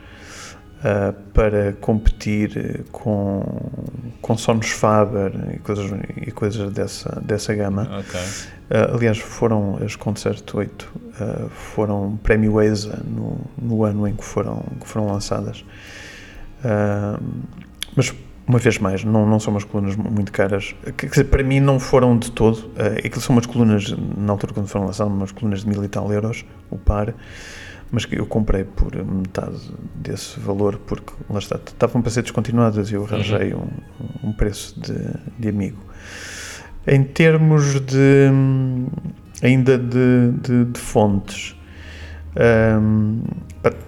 S2: uh, para competir com, com Sonos Faber e coisas, e coisas dessa, dessa gama.
S1: Ok.
S2: Uh, aliás, foram as Concert 8, uh, foram prémio ESA no, no ano em que foram, que foram lançadas. Uh, mas, uma vez mais, não, não são umas colunas muito caras. Que, que para mim não foram de todo. Uh, aquilo são umas colunas, na altura quando foram lançadas, umas colunas de mil e tal euros, o par. Mas que eu comprei por metade desse valor, porque lá está, estavam para ser descontinuadas e eu arranjei um, um preço de, de amigo. Em termos de ainda de, de, de fontes, um,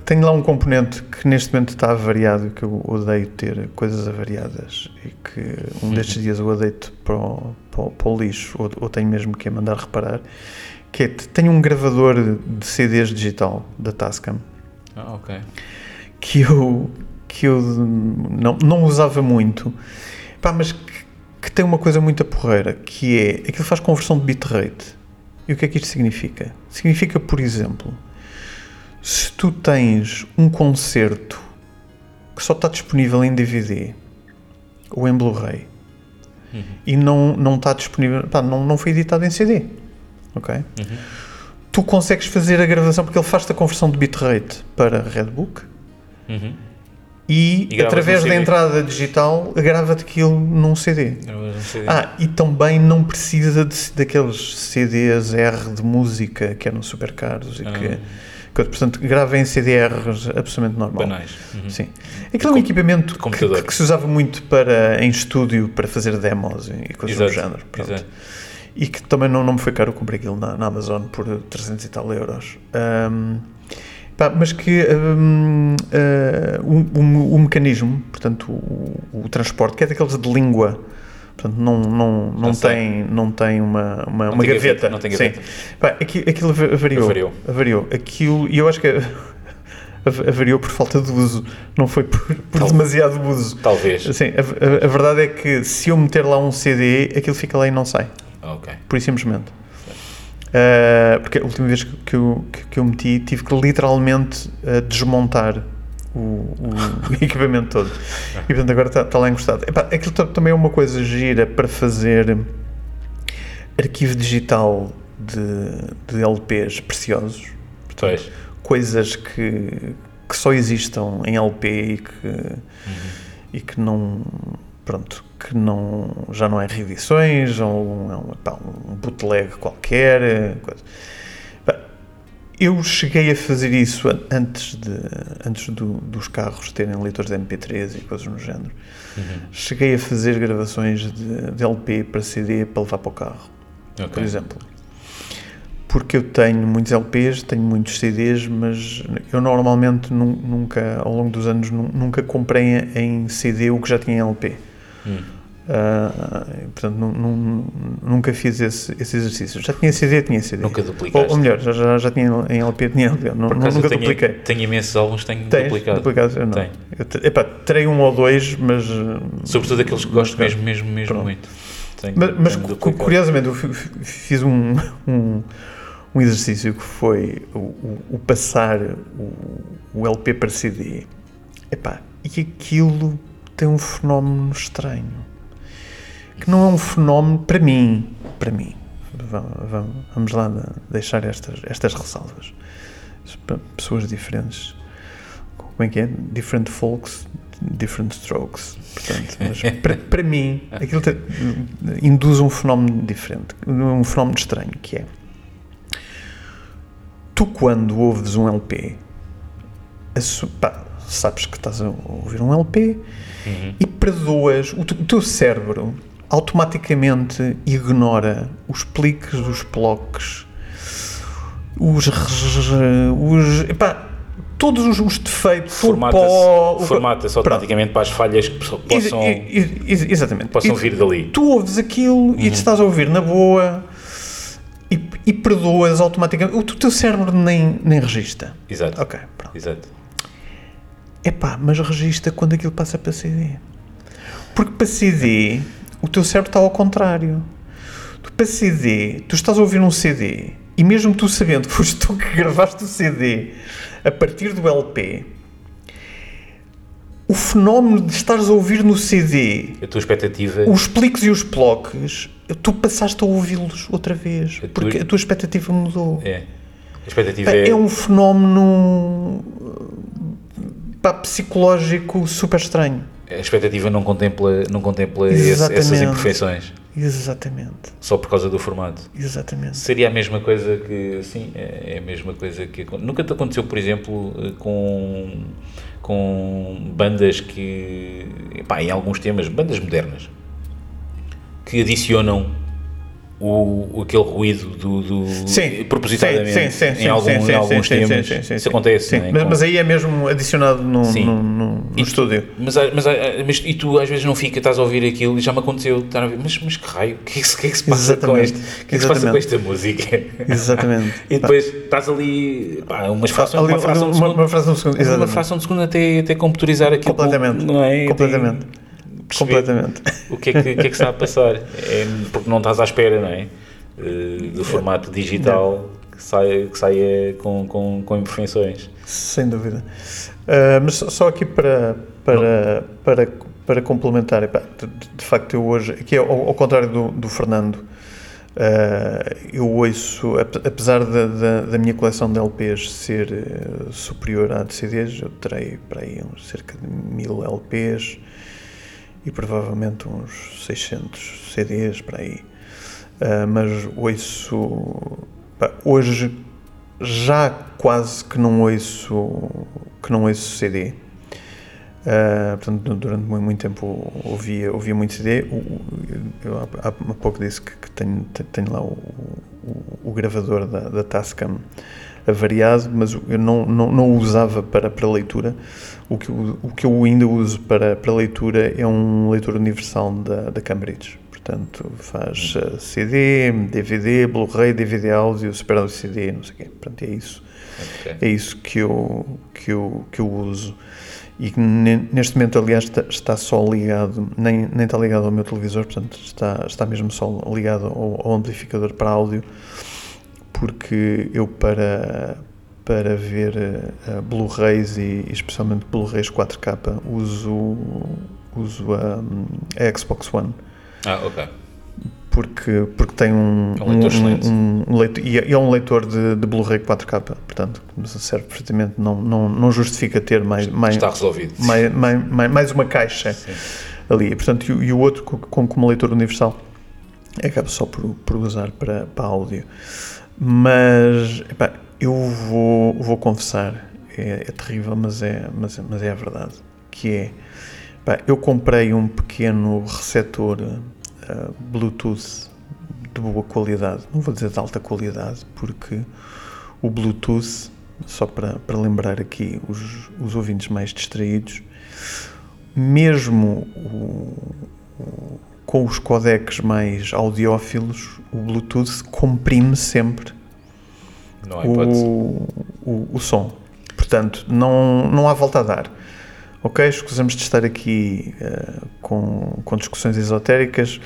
S2: tenho lá um componente que neste momento está avariado, que eu odeio ter coisas avariadas e que um destes dias eu odeio para para, o, para o lixo ou, ou, tenho mesmo que mandar reparar, que é, tenho um gravador de CDs digital da Tascam
S1: ah, okay.
S2: que eu, que eu não, não usava muito, Pá, mas que, que tem uma coisa muito porreira, que é, aquilo faz conversão de bitrate. E o que é que isto significa? Significa, por exemplo, se tu tens um concerto que só está disponível em DVD ou em Blu-ray uhum. e não, não está disponível, pá, não, não foi editado em CD, ok? Uhum. Tu consegues fazer a gravação porque ele faz-te a conversão de bitrate para Redbook uhum. e, e através da entrada digital grava-te aquilo num CD. CD. Ah, e também não precisa de, daqueles CDs R de música que eram super caros e que ah portanto, grava em CDRs absolutamente normal.
S1: Banais.
S2: Uhum. Sim. Aquilo é um equipamento que, que, se usava muito para, em estúdio para fazer demos e coisas Exato. do género. Pronto. Exato. E que também não, não me foi caro, eu comprei aquilo na, na Amazon por 300 e tal euros. Um, mas que um, uh, o, o, o, mecanismo, portanto, o, o transporte, que é daqueles de língua Portanto, não, não, não, tem, não tem uma, uma, não uma tem gaveta. gaveta.
S1: Não tem gaveta.
S2: Sim. Pá, aquilo, aquilo avariou. Avariou. avariou. Aquilo, e eu acho que avariou por falta de uso, não foi por, por Tal, demasiado uso.
S1: Talvez.
S2: Sim, a, a, a, verdade é que se eu meter lá um CD, aquilo fica lá e não sai.
S1: Ok.
S2: Por simplesmente. Uh, porque a última vez que eu, que, que eu meti, tive que literalmente uh, desmontar o, o equipamento todo. E portanto agora está, está lá encostado. Epá, aquilo também é uma coisa gira para fazer arquivo digital de, de LPs preciosos.
S1: Portanto, pois.
S2: Coisas que, que só existam em LP e que, uhum. e que não. Pronto, que não, já não é reedições, ou um, um, um bootleg qualquer. Coisa. Eu cheguei a fazer isso antes, de, antes do, dos carros terem leitores de MP3 e coisas no género. Uhum. Cheguei a fazer gravações de, de, LP para CD para levar para o carro, okay. por exemplo. Porque eu tenho muitos LPs, tenho muitos CDs, mas eu normalmente nunca, ao longo dos anos, nunca comprei em CD o que já tinha em LP. Uhum. Uh, portanto, nunca fiz esse, esse, exercício. Já tinha CD, tinha CD.
S1: Nunca duplicaste?
S2: Ou, ou melhor, já, já, tinha em LP, tinha LP. Não, nunca tenho, dupliquei.
S1: Tenho imensos álbuns, tenho Tens, duplicado.
S2: duplicado? Eu não. Tenho. Eu, epá, terei um ou dois, mas.
S1: Sobretudo aqueles que gosto mesmo, mesmo, mesmo Pronto. muito.
S2: Tenho, mas, mas curiosamente, eu fiz um, um, um, exercício que foi o, o, o passar o, o LP para CD. Epá, e aquilo tem um fenómeno estranho que não é um fenómeno para mim, para mim. Vamos lá deixar estas, estas ressalvas. Pessoas diferentes. Como é que é? Different folks, different strokes. Portanto, mas para, para mim, aquilo te, induz um fenómeno diferente, um fenómeno estranho, que é tu quando ouves um LP, pá, sabes que estás a ouvir um LP uhum. e perdoas, o, o teu cérebro automaticamente ignora os pliques, os blocos, os. os epá, todos os, os defeitos,
S1: formata-se formata automaticamente para as falhas que possam,
S2: ex, ex, exatamente.
S1: possam vir dali.
S2: Tu ouves aquilo uhum. e te estás a ouvir na boa e, e perdoas automaticamente. O teu cérebro nem, nem registra.
S1: Exato.
S2: Ok, pronto.
S1: Exato.
S2: Epá, mas registra quando aquilo passa para CD. Porque para CD o teu cérebro está ao contrário. Tu, para CD, tu estás a ouvir um CD e mesmo tu sabendo que foste tu que gravaste o CD a partir do LP, o fenómeno de estares a ouvir no CD
S1: A tua expectativa.
S2: os pliques e os bloques, tu passaste a ouvi-los outra vez,
S1: A
S2: porque a tua expectativa mudou.
S1: É. A expectativa é.
S2: É um fenómeno pá, psicológico super estranho.
S1: A expectativa não contempla, não contempla esse- essas imperfeições.
S2: Exatamente,
S1: Só por causa do formato.
S2: exatamente.
S1: Seria a mesma coisa que. Sim, é é a mesma coisa que. Nunca te aconteceu, por exemplo, eh, com. com bandas que. Pá, em alguns temas, bandas modernas. que adicionam o, aquele ruído do, do
S2: Sim,
S1: propositadamente
S2: sim, sim, sim,
S1: em, algum-
S2: sim,
S1: em alguns
S2: sim,
S1: temas.
S2: sim,
S1: Isso acontece, é?
S2: mas,
S1: Com-
S2: mas aí é mesmo adicionado no, no, no- no
S1: E-
S2: estúdio.
S1: Mas, mas, mas- e tu às vezes não fica, estás a ouvir aquilo e já me aconteceu, estar a ver, mas, mas que raio, o que é que, que é que se passa com
S2: Exatamente.
S1: este? O que é que se passa com
S2: Exatamente.
S1: esta música?
S2: Exatamente.
S1: E depois estás ali, pá, umas frações,
S2: Ali-
S1: uma fração de
S2: uma-
S1: segundo,
S2: uma fração de segundo,
S1: uma fração de segundo até, até computarizar aquilo.
S2: Completamente.
S1: Não é?
S2: Completamente. Completamente.
S1: O que, é que, o que é que está a passar? É porque não estás à espera, não é? Eh, Do formato digital que saia, que saia com, com, com imperfeições.
S2: Sem dúvida. Ah, mas só- aqui para, para, para, para complementar, epá, de, facto eu hoje, aqui ao, ao contrário do, do Fernando, ah, eu ouço, ap- apesar da, da, da minha coleção de LPs ser eh, superior à de CDs, eu terei para aí uns cerca de mil LPs e provavelmente uns 600 CDs para aí. Ah, mas ouço, pá, hoje já quase que não ouço que não ouço CD Ah, portanto durante muito, tempo ouvia ouvia muito CD eu há, há pouco disse que, que tenho, te- tenho lá o, o, o gravador da, da Tascam avariado mas eu não, não, não o usava para, para leitura. O que, eu- o que eu ainda uso para, para leitura é um leitor universal da, da Cambridge. Portanto faz eh, CD, DVD, Blu-ray, DVD áudio, Super Audio CD, não sei o quê, portanto é isso.
S1: Ok.
S2: é isso que eu, que eu, que eu uso. E que ne- neste momento, aliás, está, está só ligado, nem, nem está ligado ao meu televisor, portanto, está, está mesmo só ligado ao, ao amplificador para áudio, porque eu, para, para ver eh, Blu-rays e, especialmente Blu-rays 4K, uso, uso a, a Xbox One
S1: Ah, ok.
S2: porque, porque tem um,
S1: É um leitor
S2: um, um leitor, e é e é um leitor de, de Blu-ray 4K, portanto, serve perfeitamente, não, não, não justifica ter mais, mais,
S1: Está resolvido.
S2: mais, mais, mais- mais uma caixa
S1: Sim.
S2: ali. Portanto, e, e o outro, co- como, como leitor universal, acaba só por, por usar para, para áudio. Mas, epá, eu vou, vou confessar, é, é terrível, mas é, mas, é- mas é a verdade, que é, epá, eu comprei um pequeno receptor ah, Bluetooth de boa qualidade, não vou dizer de alta qualidade, porque o Bluetooth, só para, para lembrar aqui os, os ouvintes mais distraídos, mesmo o- o- com os codecs mais audiófilos, o Bluetooth comprime sempre o, o, o som. Portanto, não, não há volta a dar. Ok? Escusamos de estar aqui eh, com, com discussões esotéricas.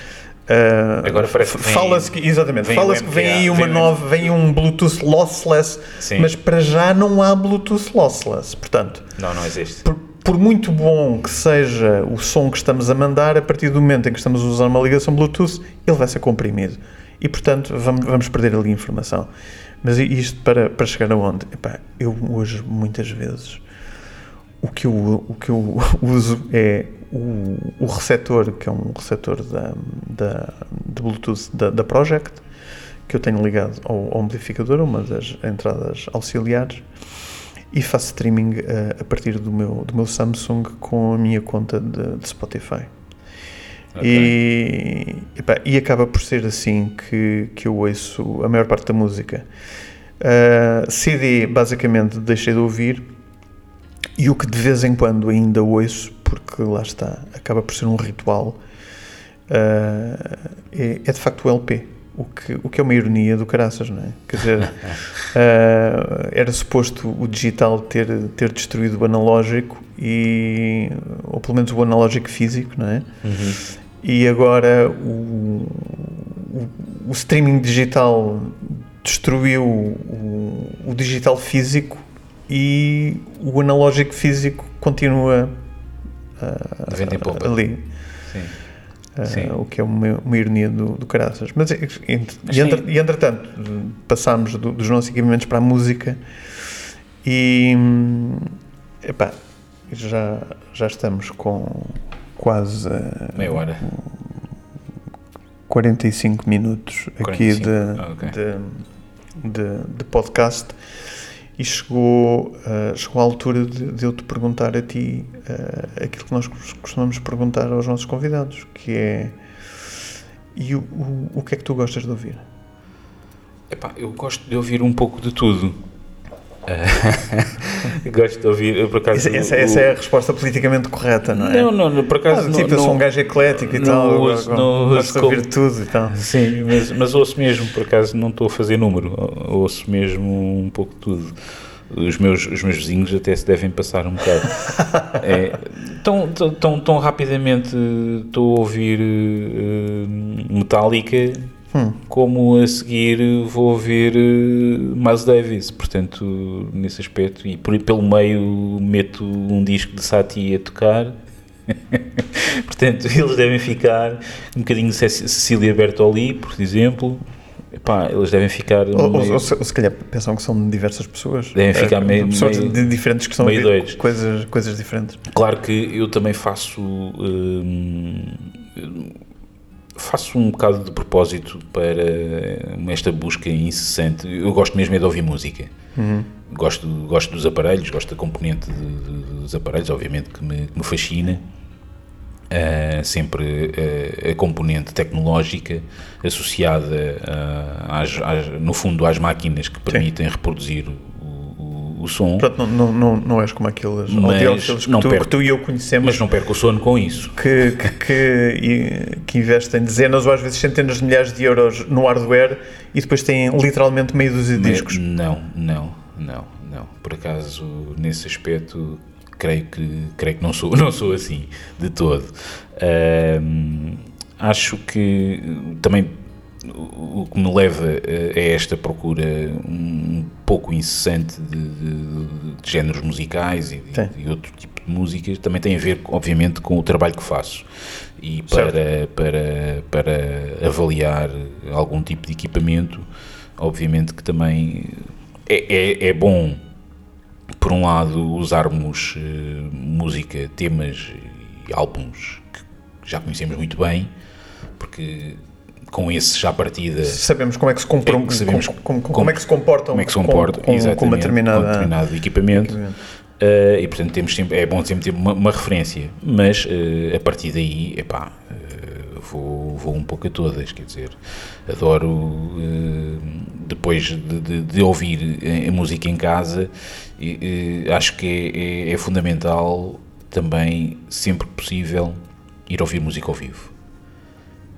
S2: Eh,
S1: Agora parece que
S2: fala-se que, exatamente,
S1: vem
S2: fala-se que vem aí uma
S1: vem
S2: nova, vem um Bluetooth lossless,
S1: Sim.
S2: mas para já não há Bluetooth lossless. Portanto,
S1: Não, não existe.
S2: por, por muito bom que seja o som que estamos a mandar, a partir do momento em que estamos a usar uma ligação Bluetooth, ele vai ser comprimido. E, portanto, vamos, vamos perder ali informação. Mas isto para, para chegar aonde? Epá, eu hoje, muitas vezes, o que eu, o que eu uso é o, o receptor, que é um receptor da, da, de Bluetooth da, da Project, que eu tenho ligado ao, ao amplificador, uma das entradas auxiliares, e faço streaming eh, a partir do meu, do meu Samsung com a minha conta de, de Spotify.
S1: Ok.
S2: E, epá, e acaba por ser assim que, que eu ouço a maior parte da música. Uh, CD, basicamente, deixei de ouvir e o que de vez em quando ainda ouço, porque lá está, acaba por ser um ritual, uh, é, é de facto o LP. O que, o que é uma ironia do caraças, não é? Quer dizer, uh, era suposto o digital ter, ter destruído o analógico, e, ou pelo menos o analógico físico, não é?
S1: Uhum.
S2: E agora o, o, o streaming digital destruiu o, o digital físico e o analógico físico continua uh, ali.
S1: Sim.
S2: Uh, o que é uma, uma ironia do, do caraças. Mas, e, e, entre- e entretanto, passámos do- dos nossos equipamentos para a música e hum, epá, já, já estamos com quase uh,
S1: Meia hora.
S2: 45 minutos aqui
S1: 45,
S2: de,
S1: ah, ok.
S2: de, de- de podcast e chegou, uh, chegou a altura de, de eu te perguntar a ti uh, aquilo que nós costumamos perguntar aos nossos convidados, que é e o, o, o que é que tu gostas de ouvir?
S1: Epá, eu gosto de ouvir um pouco de tudo. Eh, gosto de ouvir, eu, por acaso.
S2: Essa, essa, essa é a resposta politicamente correta, não é?
S1: Não, não, por acaso.
S2: Ah,
S1: não,
S2: tipo, eu
S1: não,
S2: sou um gajo eclético e
S1: não
S2: tal, eu
S1: ouço-
S2: gosto-
S1: não
S2: gosto
S1: ouço
S2: de ouvir tudo e tal.
S1: Sim, mas, mas ouço mesmo, por acaso não estou a fazer número, ou- ouço mesmo um pouco de tudo. Os meus, os meus vizinhos até se devem passar um bocado. É, tão, tão, tão, tão rapidamente estou a ouvir eh, Metallica,
S2: Hum.
S1: como a seguir vou ouvir eh, Miles Davis, portanto, nesse aspecto, e por, pelo meio meto um disco de Satie a tocar. portanto, eles devem ficar um bocadinho de Cec- Cecília Bertoli, por exemplo. Epá, eles devem ficar
S2: Ou,
S1: meio-
S2: ou se, ou se calhar pensam que são diversas pessoas.
S1: Devem ficar
S2: Eh,
S1: meio-
S2: pessoas
S1: meio-
S2: de- diferentes que estão a
S1: meio
S2: coisas, coisas diferentes.
S1: Claro que eu também faço hum, faço um bocado de propósito para esta busca incessante. Eu gosto mesmo é de ouvir música.
S2: Uhum.
S1: Gosto, gosto dos aparelhos, gosto da componente de- de- dos aparelhos, obviamente que me, que me fascina. Ah, sempre ah, a componente tecnológica associada ah, às- às- no fundo às máquinas que permitem reproduzir o, som.
S2: Portanto, não, não, não, não és como aqueles audiófilos que,
S1: perco.
S2: que tu e eu conhecemos
S1: Mas não perco o sono com isso.
S2: que, que, que, que investem dezenas ou às vezes centenas de milhares de euros no hardware e depois têm literalmente meio dúzia de discos.
S1: Não, não, não, não. Por acaso, nesse aspecto, creio que, creio que não, sou, não sou assim, de todo. Acho que também o que me leva a a esta procura um pouco incessante de, de- de géneros musicais e, de-
S2: Sim.
S1: e outro tipo de músicas também tem a ver, obviamente, com o trabalho que faço e
S2: Certo.
S1: para, para, para avaliar algum tipo de equipamento, obviamente que também é, é, é bom, por um lado, usarmos eh, música, temas e álbuns que já conhecemos muito bem, porque com esses já partida
S2: Sabemos como é que se,
S1: É sabemos
S2: como, é que se comportam
S1: como é que se
S2: com-
S1: comportam
S2: com, uma determinada.
S1: determinado equipamento. Uh, e portanto temos sempre, é bom sempre ter uma, uma referência, mas uh, a partir daí, epá, uh, vou, vou um pouco a todas, quer dizer, adoro uh, depois de, de- de ouvir a, a música em casa, acho que é, é- é fundamental também, sempre possível, ir ouvir música ao vivo.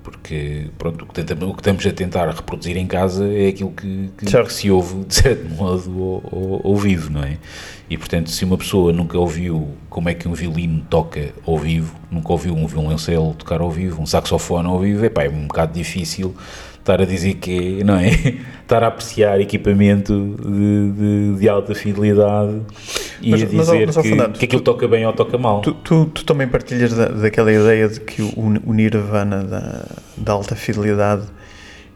S1: Porque pronto, o que, tentamos, o que estamos a tentar reproduzir em casa é aquilo que, que- que se ouve de certo modo ao, ao- ao vivo, não é? E portanto, se uma pessoa nunca ouviu como é que um violino toca ao vivo, nunca ouviu um violoncelo tocar ao vivo, um saxofone ao vivo, epá, é um bocado difícil estar a dizer que é, não é? Estar a apreciar equipamento de, de- de alta fidelidade e
S2: Mas-
S1: a
S2: mas, ó-
S1: dizer
S2: mas, ó,
S1: que,
S2: Fernando,
S1: que aquilo toca bem ou toca mal.
S2: Tu, tu, tu também partilhas da, daquela ideia de que o, o Nirvana da, da alta fidelidade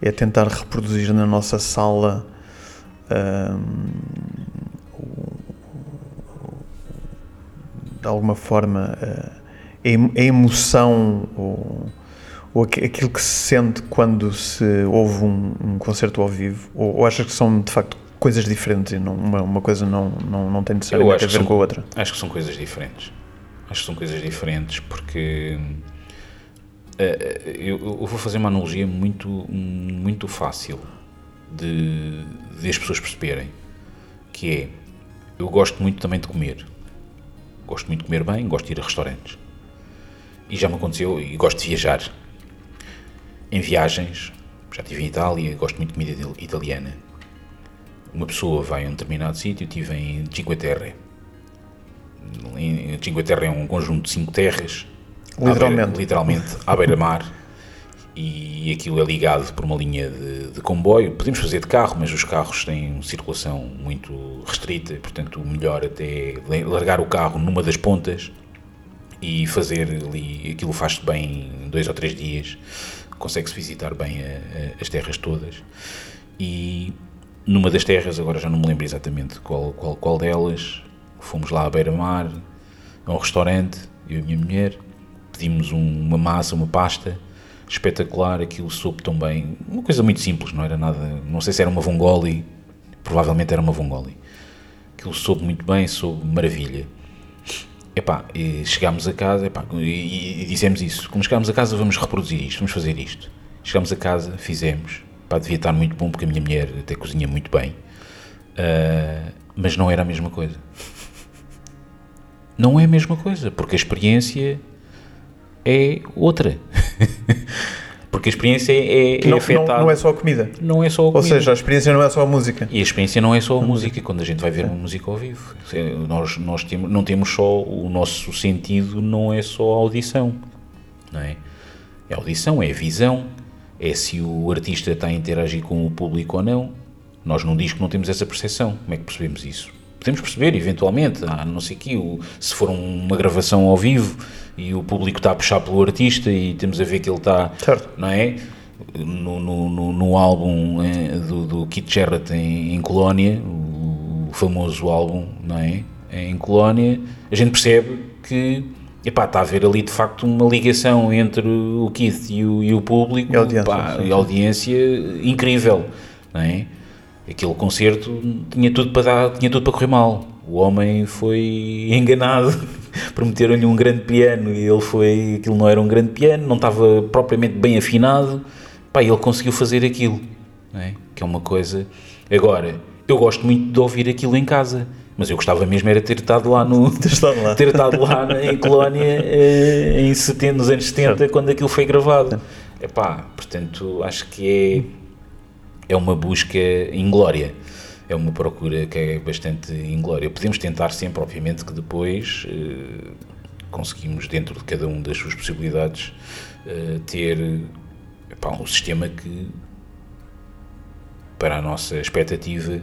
S2: é tentar reproduzir na nossa sala o- de alguma forma ah, a, emo- a emoção ou, ou aqu- aquilo que se sente quando se ouve um, um concerto ao vivo ou, ou achas que são de facto coisas diferentes e não, uma, uma coisa não, não, não tem necessariamente a ver
S1: são-
S2: com a outra?
S1: Acho que são coisas diferentes. Acho que são coisas diferentes porque eh, eu, eu vou fazer uma analogia muito, muito fácil de, de as pessoas perceberem, que é, eu gosto muito também de comer. Gosto muito de comer bem, gosto de ir a restaurantes. E já me aconteceu, e gosto de viajar. Em viagens, já estive em Itália, gosto muito de comida ital- italiana. Uma pessoa vai a um determinado sítio, estive em Cinque Terre. Em Cinque Terre é um conjunto de cinco terras. à beira-
S2: Literalmente.
S1: literalmente, à beira-mar. E aquilo é ligado por uma linha de, de comboio. Podemos fazer de carro, mas os carros têm circulação muito restrita, portanto, o melhor até é largar o carro numa das pontas e fazer ali, aquilo faz-se bem em dois ou três dias, consegue-se visitar bem a, a, as terras todas. E numa das terras, agora já não me lembro exatamente qual, qual, qual delas, fomos lá à beira-mar, a um restaurante, eu e a minha mulher, pedimos um, uma massa, uma pasta, espetacular, aquilo soube tão bem, uma coisa muito simples, não era nada, não sei se era uma vongoli, provavelmente era uma vongoli. Aquilo soube muito bem, soube maravilha. Epá, e chegámos a casa epá, e, e, dissemos isso. Como chegámos a casa, vamos reproduzir isto, vamos fazer isto. Chegámos a casa, fizemos. Epá, devia estar muito bom porque a minha mulher até cozinha muito bem. Uh, mas não era a mesma coisa. Não é a mesma coisa, porque a experiência é outra. Porque a experiência é, é
S2: não,
S1: afetada.
S2: Não, não, é só a comida.
S1: Não é só a comida.
S2: Ou seja, a experiência não é só a música.
S1: E a experiência não é só a música, quando a gente vai ver uma música ao vivo. Nós, nós temos, não temos só, o nosso sentido não é só a audição, não é? É a audição, é a visão, é se o artista está a interagir com o público ou não. Nós num disco não temos essa percepção. Como é que percebemos isso? Podemos perceber, eventualmente, ah, não sei o quê, se for uma gravação ao vivo e o público está a puxar pelo artista e temos a ver que ele está,
S2: certo.
S1: não é? No, no, no álbum é, do, do Keith Jarrett em, em, Colónia, o famoso álbum, não é? Em Colónia, a gente percebe que epá, está a haver ali de facto uma ligação entre o Keith e o, e o público
S2: e a audiência,
S1: epá, e audiência incrível, não é? Aquele concerto tinha tudo para dar, tinha tudo para correr mal. O homem foi enganado, prometeram-lhe um grande piano e ele foi, aquilo não era um grande piano, não estava propriamente bem afinado. Pá, ele conseguiu fazer aquilo, é? que é uma coisa. Agora, eu gosto muito de ouvir aquilo em casa, mas eu gostava mesmo era ter estado lá no
S2: ter estado lá,
S1: ter estado lá em Colónia eh, em 70, nos anos 70 quando aquilo foi gravado. Epá, portanto, acho que é é uma busca inglória. É uma procura que é bastante inglória. Podemos tentar sempre, obviamente, que depois eh, conseguimos, dentro de cada um das suas possibilidades, eh, ter epá, um sistema que, para a nossa expectativa,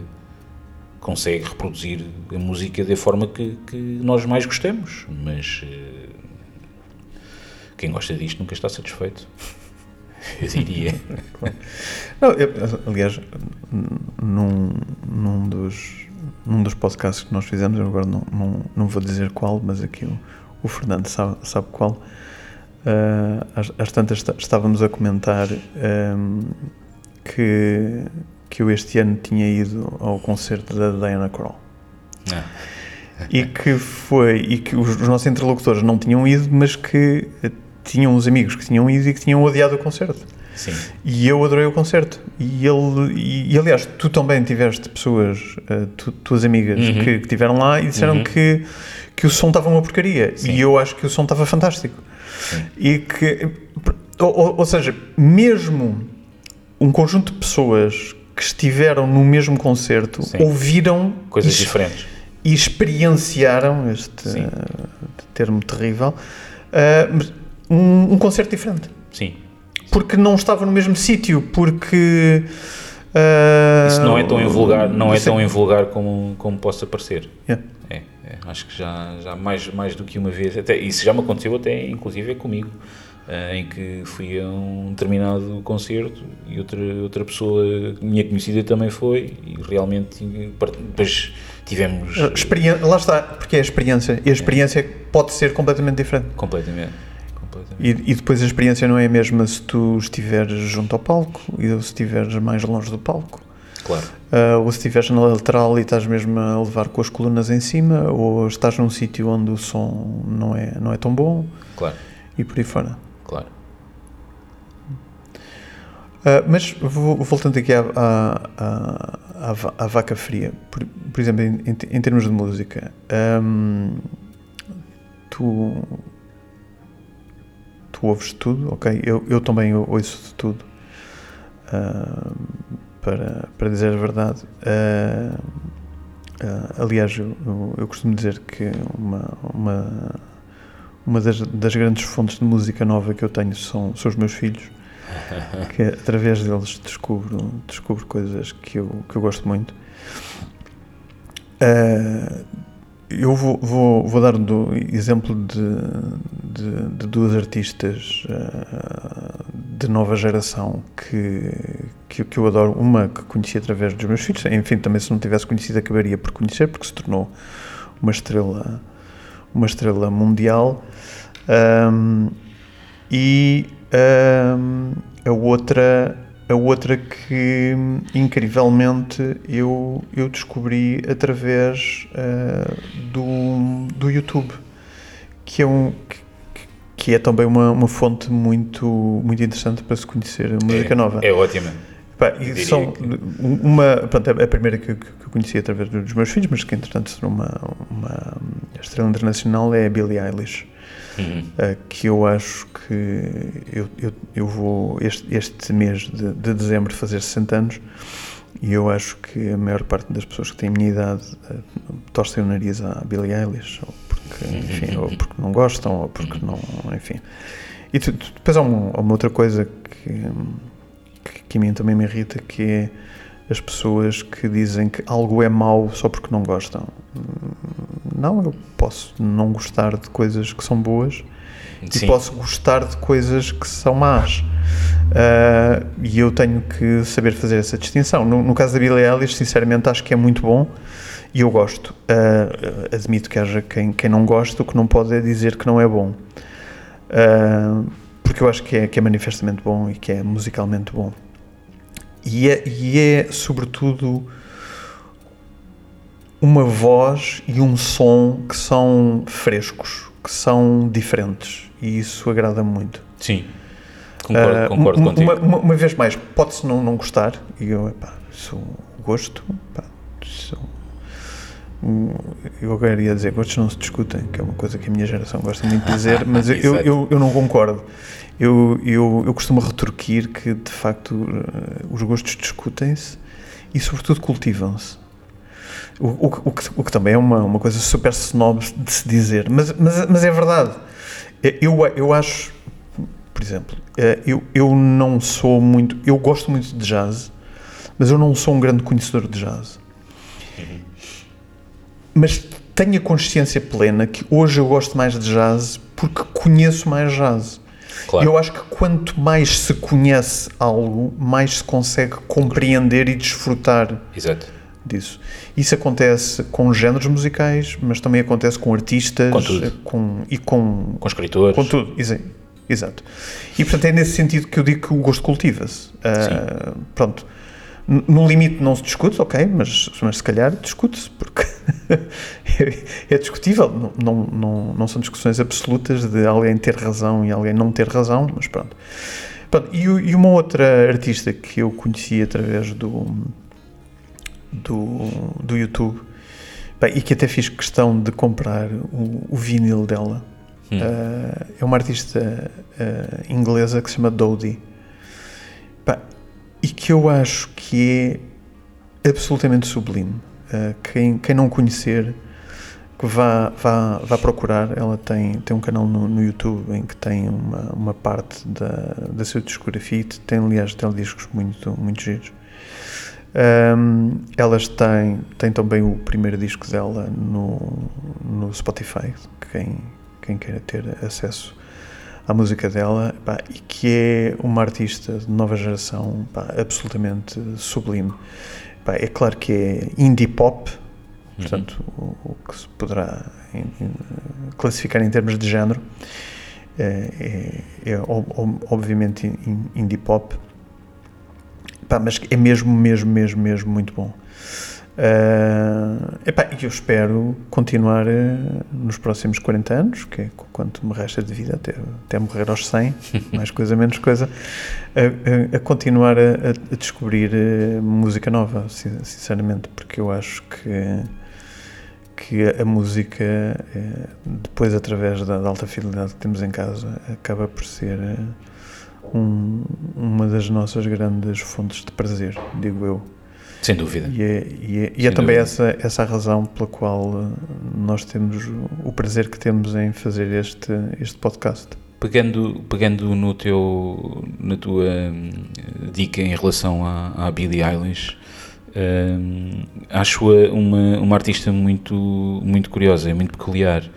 S1: consegue reproduzir a música da forma que, que nós mais gostamos. Mas eh, quem gosta disto nunca está satisfeito eu diria.
S2: Não, eu, aliás, num, num, dos, num dos podcasts que nós fizemos, eu agora não, não, não vou dizer qual, mas aqui o, o Fernando sabe, sabe qual, uh, às, às, tantas estávamos a comentar um, ehm, que, que eu este ano tinha ido ao concerto da Diana Kroll. Ah. E que foi, e que os, os nossos interlocutores não tinham ido, mas que tinham uns amigos que tinham ido e que tinham odiado o concerto.
S1: Sim.
S2: E eu adorei o concerto. E ele, e, e aliás, tu também tiveste pessoas, uh, tu, tuas amigas, uhum. que, que tiveram lá e disseram uhum. que, que o som estava uma porcaria. Sim. E eu acho que o som estava fantástico. Sim. E que, ou, ou seja, mesmo um conjunto de pessoas que estiveram no mesmo concerto Sim. ouviram
S1: coisas diferentes
S2: e experienciaram este uh, termo terrível. Uh, um, um concerto diferente.
S1: Sim.
S2: Porque não estava no mesmo sítio, porque. Uh,
S1: Isso não é tão invulgar, não é tão invulgar como, como possa parecer.
S2: Yeah.
S1: É, é, acho que já, já mais, mais do que uma vez, até, isso já me aconteceu até inclusive comigo, em que fui a um determinado concerto e outra, outra pessoa minha conhecida também foi e realmente depois tivemos...
S2: Experiência, lá está, porque é a experiência, e a experiência é. pode ser completamente diferente.
S1: Completamente.
S2: E, e, depois a experiência não é a mesma se tu estiveres junto ao palco e se estiveres mais longe do palco.
S1: Claro.
S2: Uh, ou se estiveres na lateral e estás mesmo a levar com as colunas em cima, ou estás num sítio onde o som não é, não é tão bom.
S1: Claro.
S2: E por aí fora.
S1: Claro.
S2: Uh, mas voltando aqui à, à, à, à vaca fria, por, por exemplo, em, em, termos de música, um, tu tu ouves tudo, ok? Eu, eu também ouço de tudo. Uh, para, para dizer a verdade. Uh, aliás, eu, eu, costumo dizer que uma, uma, uma das, das grandes fontes de música nova que eu tenho são, são os meus filhos. que através deles descubro, descubro coisas que eu, que eu gosto muito. eu vou, vou, vou dar do exemplo de, de, de duas artistas uh, de nova geração que, que, que, eu adoro. Uma que conheci através dos meus filhos, enfim, também se não tivesse conhecido acabaria por conhecer, porque se tornou uma estrela, uma estrela mundial. Um, e um, a outra a outra que incrivelmente eu, eu descobri através uh, do, do YouTube, que é, um, que, que é também uma, uma fonte muito, muito interessante para se conhecer música
S1: é,
S2: nova.
S1: É ótima.
S2: Pá, são que... uma, pronto, a primeira que, que eu conheci através dos meus filhos, mas que entretanto se uma, uma estrela internacional é a Billie Eilish. Uhum. Uh, que eu acho que eu, eu, eu vou este, este mês de, de, dezembro fazer 60 anos e eu acho que a maior parte das pessoas que têm a minha idade uh, torcem o nariz à Billie Eilish, ou porque, uhum. enfim, ou porque não gostam, ou porque não, enfim. E tu, tu, depois há uma, uma outra coisa que, que, que a mim também me irrita, que é as pessoas que dizem que algo é mau só porque não gostam. Não, eu posso não gostar de coisas que são boas Sim. e posso gostar de coisas que são más. Uh, e eu tenho que saber fazer essa distinção. No, no caso da Billie Eilish, sinceramente, acho que é muito bom e eu gosto. Uh, admito que haja quem, quem não gosta, o que não pode é dizer que não é bom. Uh, porque eu acho que é, que é manifestamente bom e que é musicalmente bom. E é, e é sobretudo, uma voz e um som que são frescos, que são diferentes. E isso agrada muito.
S1: Sim, concordo, uh, concordo
S2: uma,
S1: contigo.
S2: Uma, uma, vez mais, pode-se não, não gostar, e eu, epá, sou gosto, epá, sou, eu agora ia dizer gostos não se discutem, que é uma coisa que a minha geração gosta muito de dizer, mas eu, eu, eu não concordo. Eu, eu, eu costumo retorquir que, de facto, eh, os gostos discutem-se e, sobretudo, cultivam-se. O, o, o, que, o que também é uma, uma coisa super snob de se dizer, mas, mas, mas é verdade. Eh, eu, eu acho, por exemplo, eh, eu, eu não sou muito. Eu gosto muito de jazz, mas eu não sou um grande conhecedor de jazz. Mas tenho a consciência plena que hoje eu gosto mais de jazz porque conheço mais jazz. Claro. Eu acho que quanto mais se conhece algo, mais se consegue compreender e desfrutar
S1: Exato.
S2: disso. Isso acontece com géneros musicais, mas também acontece com artistas
S1: com
S2: e com,
S1: com escritores.
S2: Com tudo, exato. E portanto é nesse sentido que eu digo que o gosto cultiva-se. Uh, pronto. No limite não se discute, ok, mas, mas se calhar discute-se, porque é, discutível. Não, não, não, não, são discussões absolutas de alguém ter razão e alguém não ter razão, mas pronto. pronto e, e, uma outra artista que eu conheci através do, do, do YouTube e que até fiz questão de comprar o, o vinil dela hum. uh, é uma artista uh, inglesa que se chama Dodie e que eu acho que é absolutamente sublime. Uh, quem, quem não conhecer, que vá, vá, vá procurar. Ela tem, tem um canal no, no YouTube em que tem uma, uma parte da, da sua discografia tem, aliás, tem discos muito, muito giros. Um, elas têm, têm também o primeiro disco dela no, no Spotify, quem, quem queira ter acesso à música dela pá, e que é uma artista de nova geração pá, absolutamente sublime. Pá, é claro que é indie pop, uhum. portanto, o, o, que se poderá em, em, classificar em termos de género é, é, é obviamente indie pop, mas é mesmo, mesmo, mesmo, mesmo muito bom. Uh, epá, eu espero continuar uh, nos próximos 40 anos, que é quanto me resta de vida até, até morrer aos 100, mais coisa, menos coisa, a, a, a continuar a, a descobrir uh, música nova, sinceramente, porque eu acho que, que a música, depois através da, da, alta fidelidade que temos em casa, acaba por ser um, uma das nossas grandes fontes de prazer, digo eu.
S1: Sem dúvida.
S2: E é, e é, e é também essa, essa a razão pela qual eh, nós temos o prazer que temos em fazer este, este podcast.
S1: Pegando, pegando no teu, na tua hum, dica em relação à, à Billie Eilish, Um, acho-a uma, uma artista muito, muito curiosa, muito peculiar,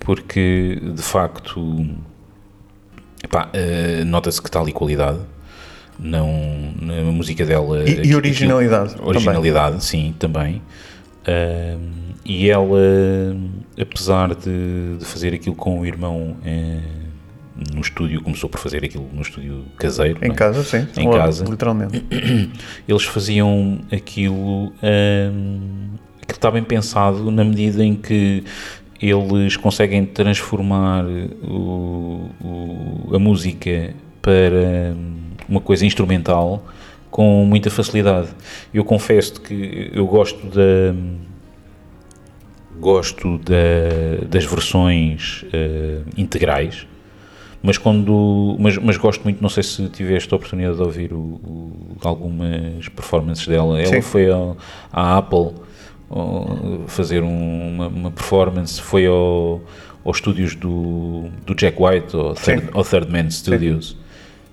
S1: porque de facto epá, uh, nota-se que está ali qualidade. Não, na música dela
S2: e, e originalidade,
S1: originalidade, também. sim, também. Uh, e ela, apesar de, de, fazer aquilo com o irmão eh, no estúdio, começou por fazer aquilo no estúdio caseiro.
S2: Em
S1: é?
S2: casa, sim.
S1: Em casa.
S2: Literalmente.
S1: Eles faziam aquilo, um, aquilo está bem pensado na medida em que eles conseguem transformar o, o, a música para uma coisa instrumental com muita facilidade. Eu confesso que eu gosto da gosto da, das versões uh, integrais, mas quando mas, mas gosto muito, não sei se tiveste a oportunidade de ouvir o, o, algumas performances dela. Ela Sim. foi ao, à Apple fazer um, uma, uma, performance, foi ao, aos estúdios do, do Jack White, ao Third, ao Third Man Studios. Sim.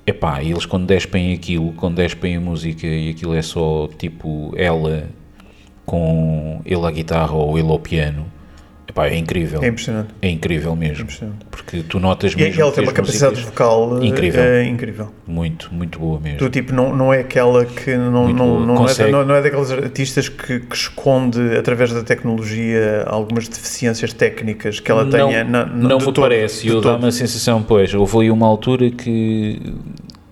S1: Epá, eles quando despem aquilo, quando despem a música e aquilo é só tipo ela com ele à guitarra ou ele ao piano, epá, é incrível.
S2: É impressionante.
S1: É incrível mesmo. É porque tu notas
S2: mesmo. E ele tem uma capacidade vocal incrível. É incrível.
S1: Muito, muito boa mesmo.
S2: Do tipo, não, não é aquela que. Não, não, não, é, não, não é daqueles artistas que, que, esconde, através da tecnologia, algumas deficiências técnicas que ela tenha.
S1: Na, na, não me parece. Eu dá-me a sensação, pois, houve ali uma altura que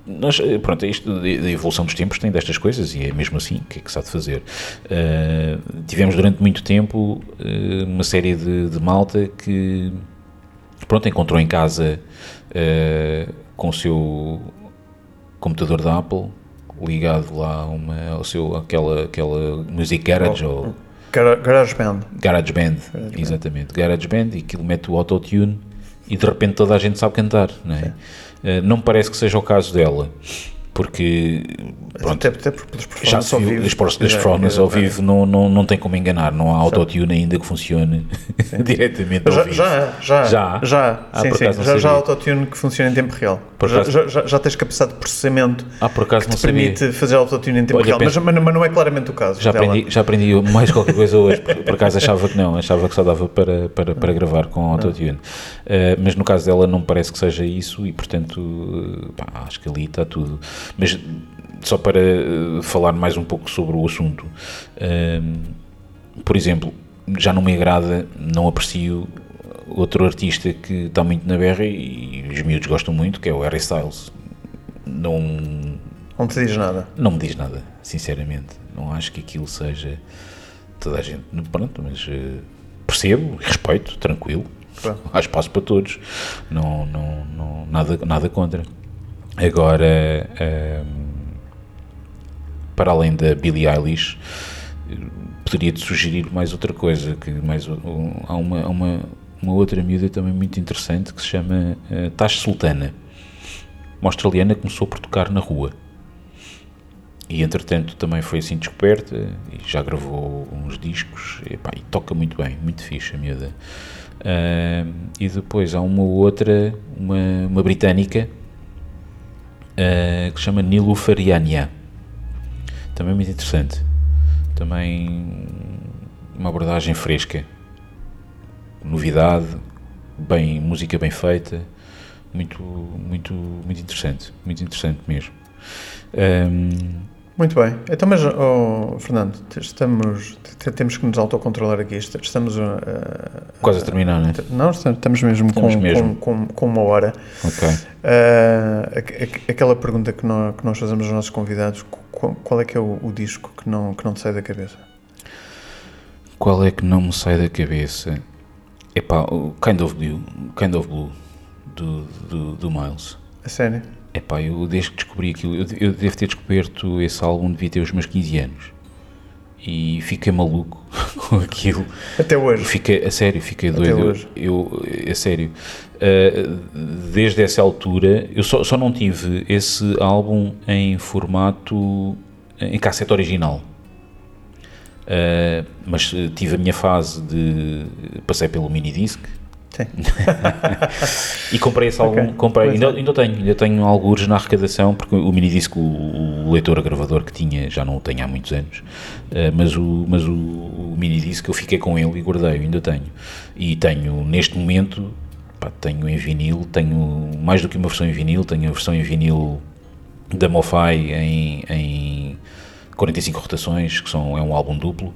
S1: nós, eh, pronto, isto da evolução dos tempos tem destas coisas e é mesmo assim, o que é que se há de fazer? Uh, tivemos durante muito tempo uh, uma série de, de, malta que, pronto, encontrou em casa uh, com o seu computador da Apple ligado lá uma, ao seu, aquela, aquela Music Garage oh, ou...
S2: Band.
S1: Garage Band, exatamente. Garage Band e aquilo mete o autotune e de repente toda a gente sabe cantar, não é? Sim. Eh, não parece que seja o caso dela, porque
S2: pronto, até, até
S1: já se viu, as performances ao vivo não, não, não tem como enganar, não há autotune ainda que funcione diretamente ao
S2: já,
S1: vivo.
S2: Já, já, já, já, ah, sim, sim, já, já há autotune que funciona em tempo real. Já, já, já, já, tens capacidade de processamento
S1: ah, por acaso
S2: que te permite sabia. fazer autotune em tempo Olha, real, penso, mas, mas, não é claramente o caso.
S1: Já aprendi, já aprendi mais qualquer coisa hoje, por, por acaso achava que não, achava que só dava para, para, para gravar com autotune. Uh, mas no caso dela não parece que seja isso e portanto pá, acho que ali está tudo. Mas só para uh, falar mais um pouco sobre o assunto, uh, por exemplo, já não me agrada, não aprecio outro artista que está muito na berra e, os miúdos gostam muito, que é o Harry Styles. Não.
S2: Não te diz nada?
S1: Não me diz nada, sinceramente. Não acho que aquilo seja. Toda a gente. Pronto, mas uh, percebo, respeito, tranquilo. Pronto. Há espaço para todos. Não, não, não, nada, nada contra. Agora. Um, para além da Billie Eilish, poderia-te sugerir mais outra coisa, que mais há uma, uma, uma outra miúda também muito interessante que se chama uh, Tash Sultana, uma australiana começou por tocar na rua. E entretanto também foi assim descoberta e já gravou uns discos e, pá, e toca muito bem, muito fixe a miúda. Uh, e depois há uma outra, uma, uma britânica, uh, que se chama Nilu Fariania também muito interessante. Também uma abordagem fresca, novidade, bem, música bem feita, muito, muito, muito interessante, muito interessante mesmo. Um,
S2: muito bem. Então, mas, oh, Fernando, estamos, temos que nos autocontrolar aqui. Estamos a,
S1: quase a terminar, não é?
S2: Não, estamos mesmo, estamos com, mesmo. Com, com, com, uma hora.
S1: Ok.
S2: Uh, aquela pergunta que nós, que nós fazemos aos nossos convidados: qual, qual é que é o, o, disco que não, que não te sai da cabeça?
S1: Qual é que não me sai da cabeça? É pá, o Kind of Blue, kind of Blue do, do, do Miles.
S2: A sério?
S1: É pá, eu desde que descobri aquilo, eu, eu devo ter descoberto esse álbum, devia ter os meus 15 anos. E fiquei maluco com aquilo.
S2: Até hoje?
S1: Fiquei, a sério, fiquei doido. Até hoje. Eu, eu, a sério. Uh, desde essa altura, eu só, só não tive esse álbum em formato, em cassete original. Uh, mas tive a minha fase de. Passei pelo mini disc,
S2: Sim.
S1: e comprei esse álbum,
S2: Ok.
S1: comprei, ainda,
S2: é.
S1: ainda tenho, ainda tenho alguns na arrecadação, porque o minidisco, o, o leitor gravador que tinha, já não o tenho há muitos anos, eh, mas o, mas o, o minidisco eu fiquei com ele e guardei, ainda tenho. E tenho, neste momento, pá, tenho em vinil, tenho mais do que uma versão em vinil, tenho a versão em vinil da Mofai em, em 45 rotações, que são, é um álbum duplo.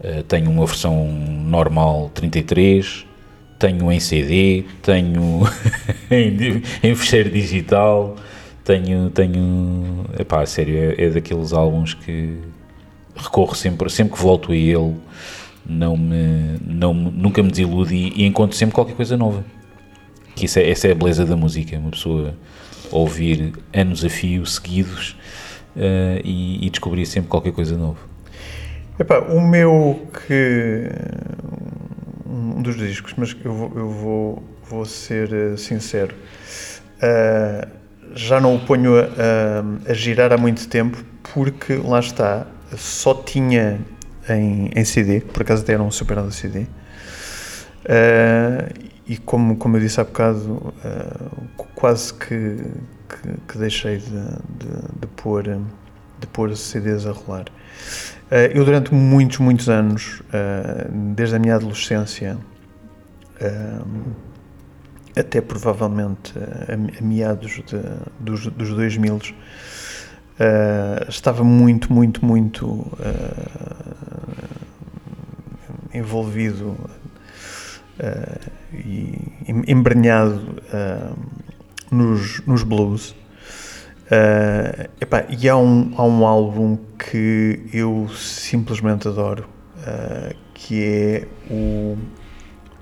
S1: Uh, tenho uma versão normal 33, tenho em CD, tenho em, em fecheiro digital, tenho, tenho, epá, sério, é, é daqueles álbuns que recorro sempre, sempre que volto a ele, não me, não, nunca me desilude e, e encontro sempre qualquer coisa nova. Que isso é, essa é a beleza da música, uma pessoa ouvir anos a fio seguidos uh, e, e descobrir sempre qualquer coisa nova.
S2: Epá, o meu que. Um dos discos, mas eu vou, eu vou, vou ser eh, sincero. Ah, já não o ponho a, a- a girar há muito tempo porque lá está, só tinha em, em CD, por acaso até era um super CD. Ah, e como, como eu disse há bocado, qu- quase que, que, que deixei de, de, de pôr, de pôr CDs a rolar. Eh, eu durante muitos, muitos anos, eh, desde a minha adolescência eh, até provavelmente a, meados de, dos, dos 2000, eh, estava muito, muito, muito envolvido e em- embrenhado nos, nos blues. Uh, epá, e há um, há um álbum que eu simplesmente adoro, uh, que é o.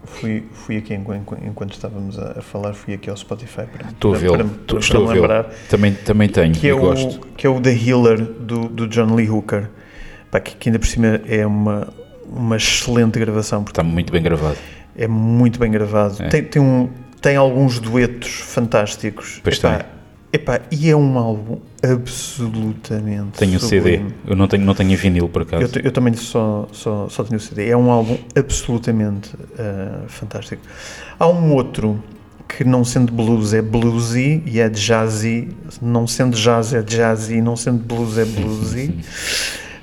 S2: Fui, fui aqui enquanto, enquanto estávamos a, falar, fui aqui ao Spotify para,
S1: Estou a
S2: para, para,
S1: estou-
S2: para
S1: estou
S2: me
S1: a vê-lo.
S2: lembrar,
S1: Também, também tenho
S2: que é, o,
S1: gosto.
S2: que é o The Healer do, do John Lee Hooker, Pá, que, que ainda por cima é uma, uma excelente gravação,
S1: Está muito bem gravado.
S2: é muito bem gravado.
S1: É.
S2: Tem, tem, um, tem alguns duetos fantásticos.
S1: Pois
S2: Epá, epá, e é um álbum absolutamente
S1: Tenho o CD.
S2: sublime.
S1: Eu não tenho, não tenho vinil, por acaso.
S2: Eu, eu também só, só, só tenho o CD. É um álbum absolutamente ah, fantástico. Há um outro que, não sendo blues, é bluesy e é jazzy. Não sendo jazz, é jazzy. Não sendo blues, é bluesy.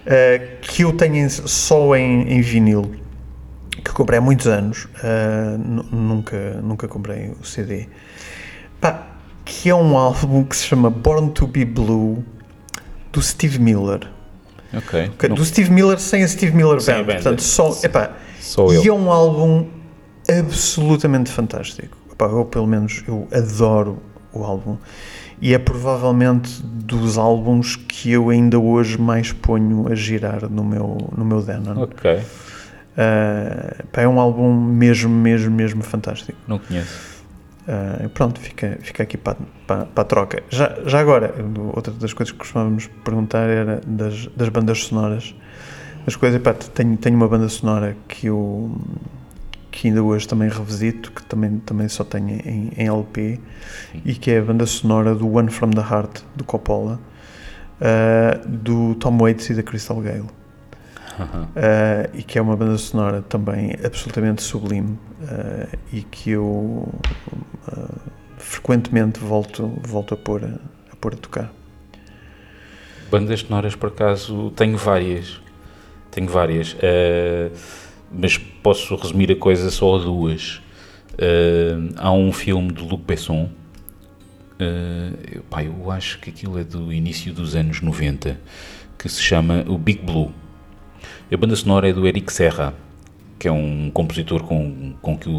S2: ah, que eu tenho em- só em, em vinil. Que comprei há muitos anos. nu- nunca, nunca comprei o CD. Pá, que é um álbum que se chama Born to Be Blue do Steve Miller.
S1: Ok.
S2: Ok,
S1: Não-
S2: Do Steve Miller sem a Steve Miller Band. Portanto, só, epá,
S1: Só
S2: e
S1: eu.
S2: é um álbum absolutamente fantástico. Epá, eu, pelo menos, eu adoro o álbum. E é provavelmente dos álbuns que eu ainda hoje mais ponho a girar no meu, no meu Denon.
S1: Ok.
S2: Ah, pá, é um álbum mesmo, mesmo, mesmo fantástico.
S1: Não conheço.
S2: Ah, pronto, fica, fica aqui para, para, para a troca. Já, já agora, outra das coisas que costumávamos perguntar era das, das bandas sonoras. As coisas, pá, tenho, tenho uma banda sonora que eu que ainda hoje também revisito, que também, também só tenho em, em LP, e que é a banda sonora do One From The Heart, do Coppola, ah, do Tom Waits e da Crystal Gale. Uh, e que é uma banda sonora também absolutamente sublime uh, e que eu uh, frequentemente volto, volto a, pôr a, pôr a tocar.
S1: Bandas sonoras, por acaso, tenho várias. Tenho várias. mas posso resumir a coisa só a duas. Há um filme de Luc Besson. eu, pá, eu acho que aquilo é do início dos anos 90. Que se chama o Big Blue. A banda sonora é do Eric Serra. Que é um compositor com, com que o,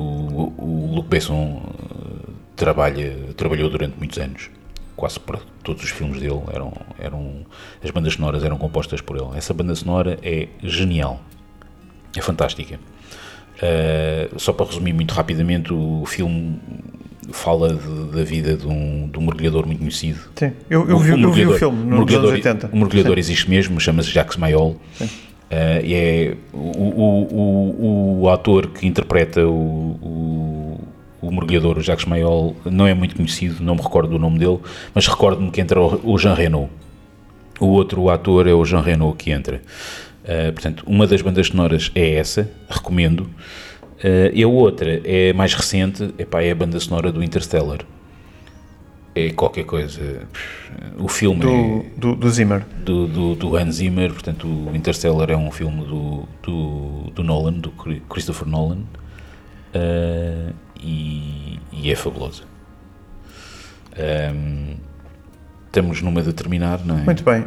S1: o Luc Besson eh, trabalha, trabalhou durante muitos anos quase para todos os filmes dele eram, eram as bandas sonoras eram compostas por ele. Essa banda sonora é genial, é fantástica. Uh, só para resumir muito rapidamente, o filme fala de- da vida de um, de um mergulhador muito conhecido.
S2: Sim, eu, eu, vi, eu vi o filme nos anos
S1: mergulhador,
S2: 80.
S1: O mergulhador existe mesmo, chama-se Jacques Mayol.
S2: Sim.
S1: Uh, é o, o, o, o ator que interpreta o, o, mergulhador, o Jacques Mayol, não é muito conhecido, não me recordo do nome dele, mas recordo-me que entra o Jean Reno. O outro ator é o Jean Reno que entra. Uh, portanto, uma das bandas sonoras é essa, recomendo. Uh, e a outra é mais recente, epá, é a banda sonora do Interstellar. É qualquer coisa. O filme
S2: Do,
S1: é
S2: do, do Zimmer.
S1: do, do, do Hans Zimmer, portanto, o Interstellar é um filme do, do, do Nolan, do Christopher Nolan, uh, e, e é fabuloso. Um, estamos numa de terminar, não é?
S2: Muito bem.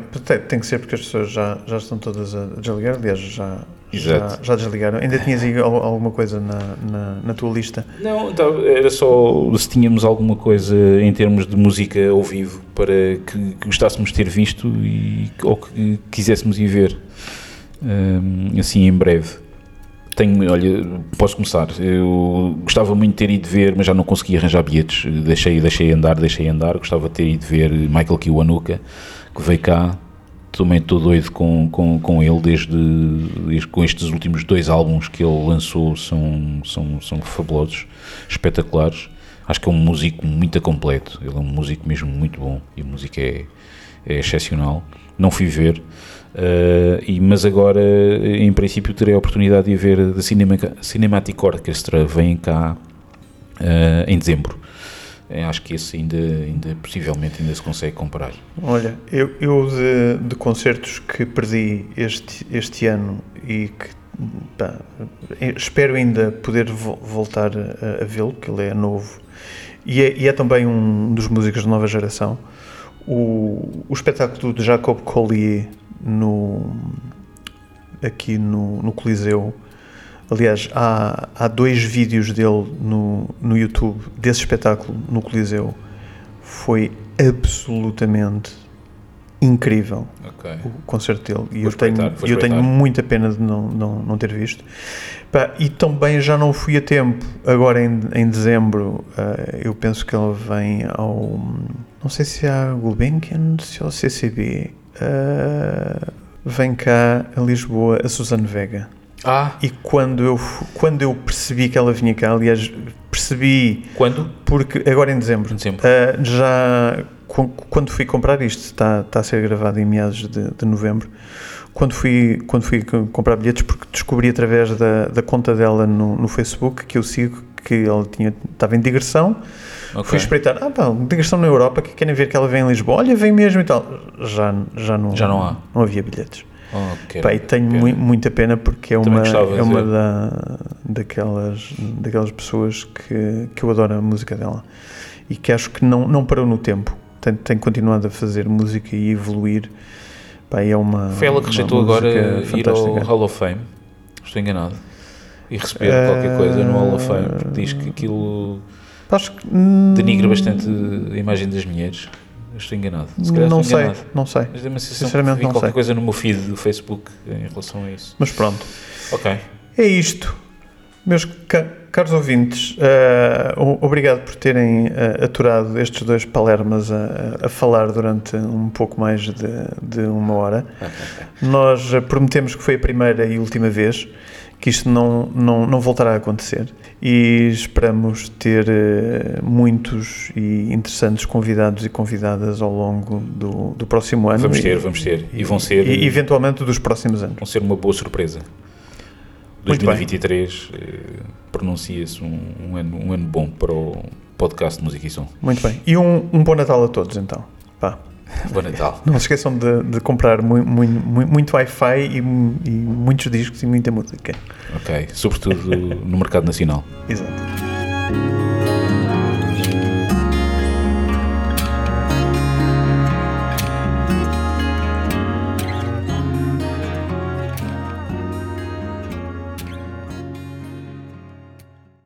S2: Tem, que ser porque as pessoas já, já estão todas a desligar. Aliás, já, já, já desligaram. Ainda tinhas aí al- alguma coisa na, na, na tua lista?
S1: Não, tá, era só se tínhamos alguma coisa em termos de música ao vivo para que, que gostássemos de ter visto e, ou que quiséssemos ir ver, Hum, assim em breve. Tenho, olha, posso começar. Eu gostava muito de ter ido ver, mas já não consegui arranjar bilhetes. Deixei, deixei andar, deixei andar. Gostava de ter ido ver Michael Kiwanuka, que veio cá. Também estou doido com, com, com ele desde, desde- com estes últimos dois álbuns que ele lançou são, são, são fabulosos, espetaculares. Acho que é um músico muito completo. Ele é um músico mesmo muito bom e a música é, é excepcional. Não fui ver, eh, e, mas agora, em princípio, terei a oportunidade de ver da Cinema, Cinematic Orchestra. Vem cá eh, em dezembro. Eh, acho que esse ainda, ainda possivelmente ainda se consegue comprar.
S2: Olha, eu, eu de, de concertos que perdi este, este ano e que pá, eh, espero ainda poder vo- voltar a, a vê-lo, porque ele é novo e é, e é também um dos músicos de nova geração. O, o espetáculo de Jacob Collier no, aqui no, no Coliseu. Aliás, há, há dois vídeos dele no, no YouTube desse espetáculo no Coliseu. Foi absolutamente incrível
S1: Ok.
S2: o concerto dele. E
S1: Vou
S2: eu tenho, eu tenho muita pena de não, não, não ter visto. Pá, e também já não fui a tempo. Agora em, em dezembro, ah, eu penso que ela vem ao. Não sei se é a Gulbenkian, se é ao CCB. Ah, vem cá a Lisboa a Susana Vega.
S1: Ah,
S2: E quando eu, quando eu percebi que ela vinha cá, aliás, percebi
S1: quando?
S2: porque agora em dezembro,
S1: Em dezembro.
S2: Uh, já qu- quando fui comprar isto, está, está a ser gravado em meados de, de novembro. Quando fui, quando fui co- comprar bilhetes, porque descobri através da, da conta dela no, no Facebook que eu sigo que ela tinha, estava em digressão.
S1: Ok.
S2: Fui espreitar, ah, pá, digressão na Europa, que querem ver que ela vem em Lisboa. Olha, vem mesmo e tal. Já, já, não,
S1: Já não há.
S2: Não havia bilhetes.
S1: Oh,
S2: Pá, e tenho
S1: pena.
S2: mui- muita pena porque é
S1: Também
S2: uma, é uma da, daquelas, daquelas pessoas que, que eu adoro a música dela e que acho que não, não parou no tempo. Tem, tem continuado a fazer música e evoluir. Pá, é uma.
S1: Foi ela que rejeitou agora ir ao. Hall of Fame. Estou enganado. E receber qualquer coisa no Hall of Fame, porque diz que aquilo
S2: Acho que. hum,
S1: denigra bastante a imagem das mulheres. Estou enganado. Se
S2: Não
S1: estou
S2: sei,
S1: enganado.
S2: não sei.
S1: Mas dei uma
S2: Sinceramente,
S1: que vi
S2: não
S1: qualquer
S2: sei.
S1: coisa no meu feed do Facebook em relação a isso.
S2: Mas pronto.
S1: Ok.
S2: É isto. Meus ca- caros ouvintes, o- obrigado por terem eh, aturado estes dois palermas a, a falar durante um pouco mais de, de uma hora. Nós prometemos que foi a primeira e última vez que isto não, não, não voltará a acontecer e esperamos ter eh, muitos e interessantes convidados e convidadas ao longo do, do próximo ano
S1: Vamos
S2: e-
S1: ter, vamos ter. E vão ser,
S2: e eventualmente dos próximos anos.
S1: vão ser uma boa surpresa.
S2: Muito bem.
S1: 2023 eh, pronuncia-se um, um ano, um ano bom para o podcast de música e som.
S2: Muito bem. E um, um bom Natal a todos então.
S1: Bom Natal.
S2: Não se esqueçam de, de comprar mu- mu- mu- muito Wi-Fi e, e muitos discos e muita música.
S1: Ok. Sobretudo no mercado nacional.
S2: Exato.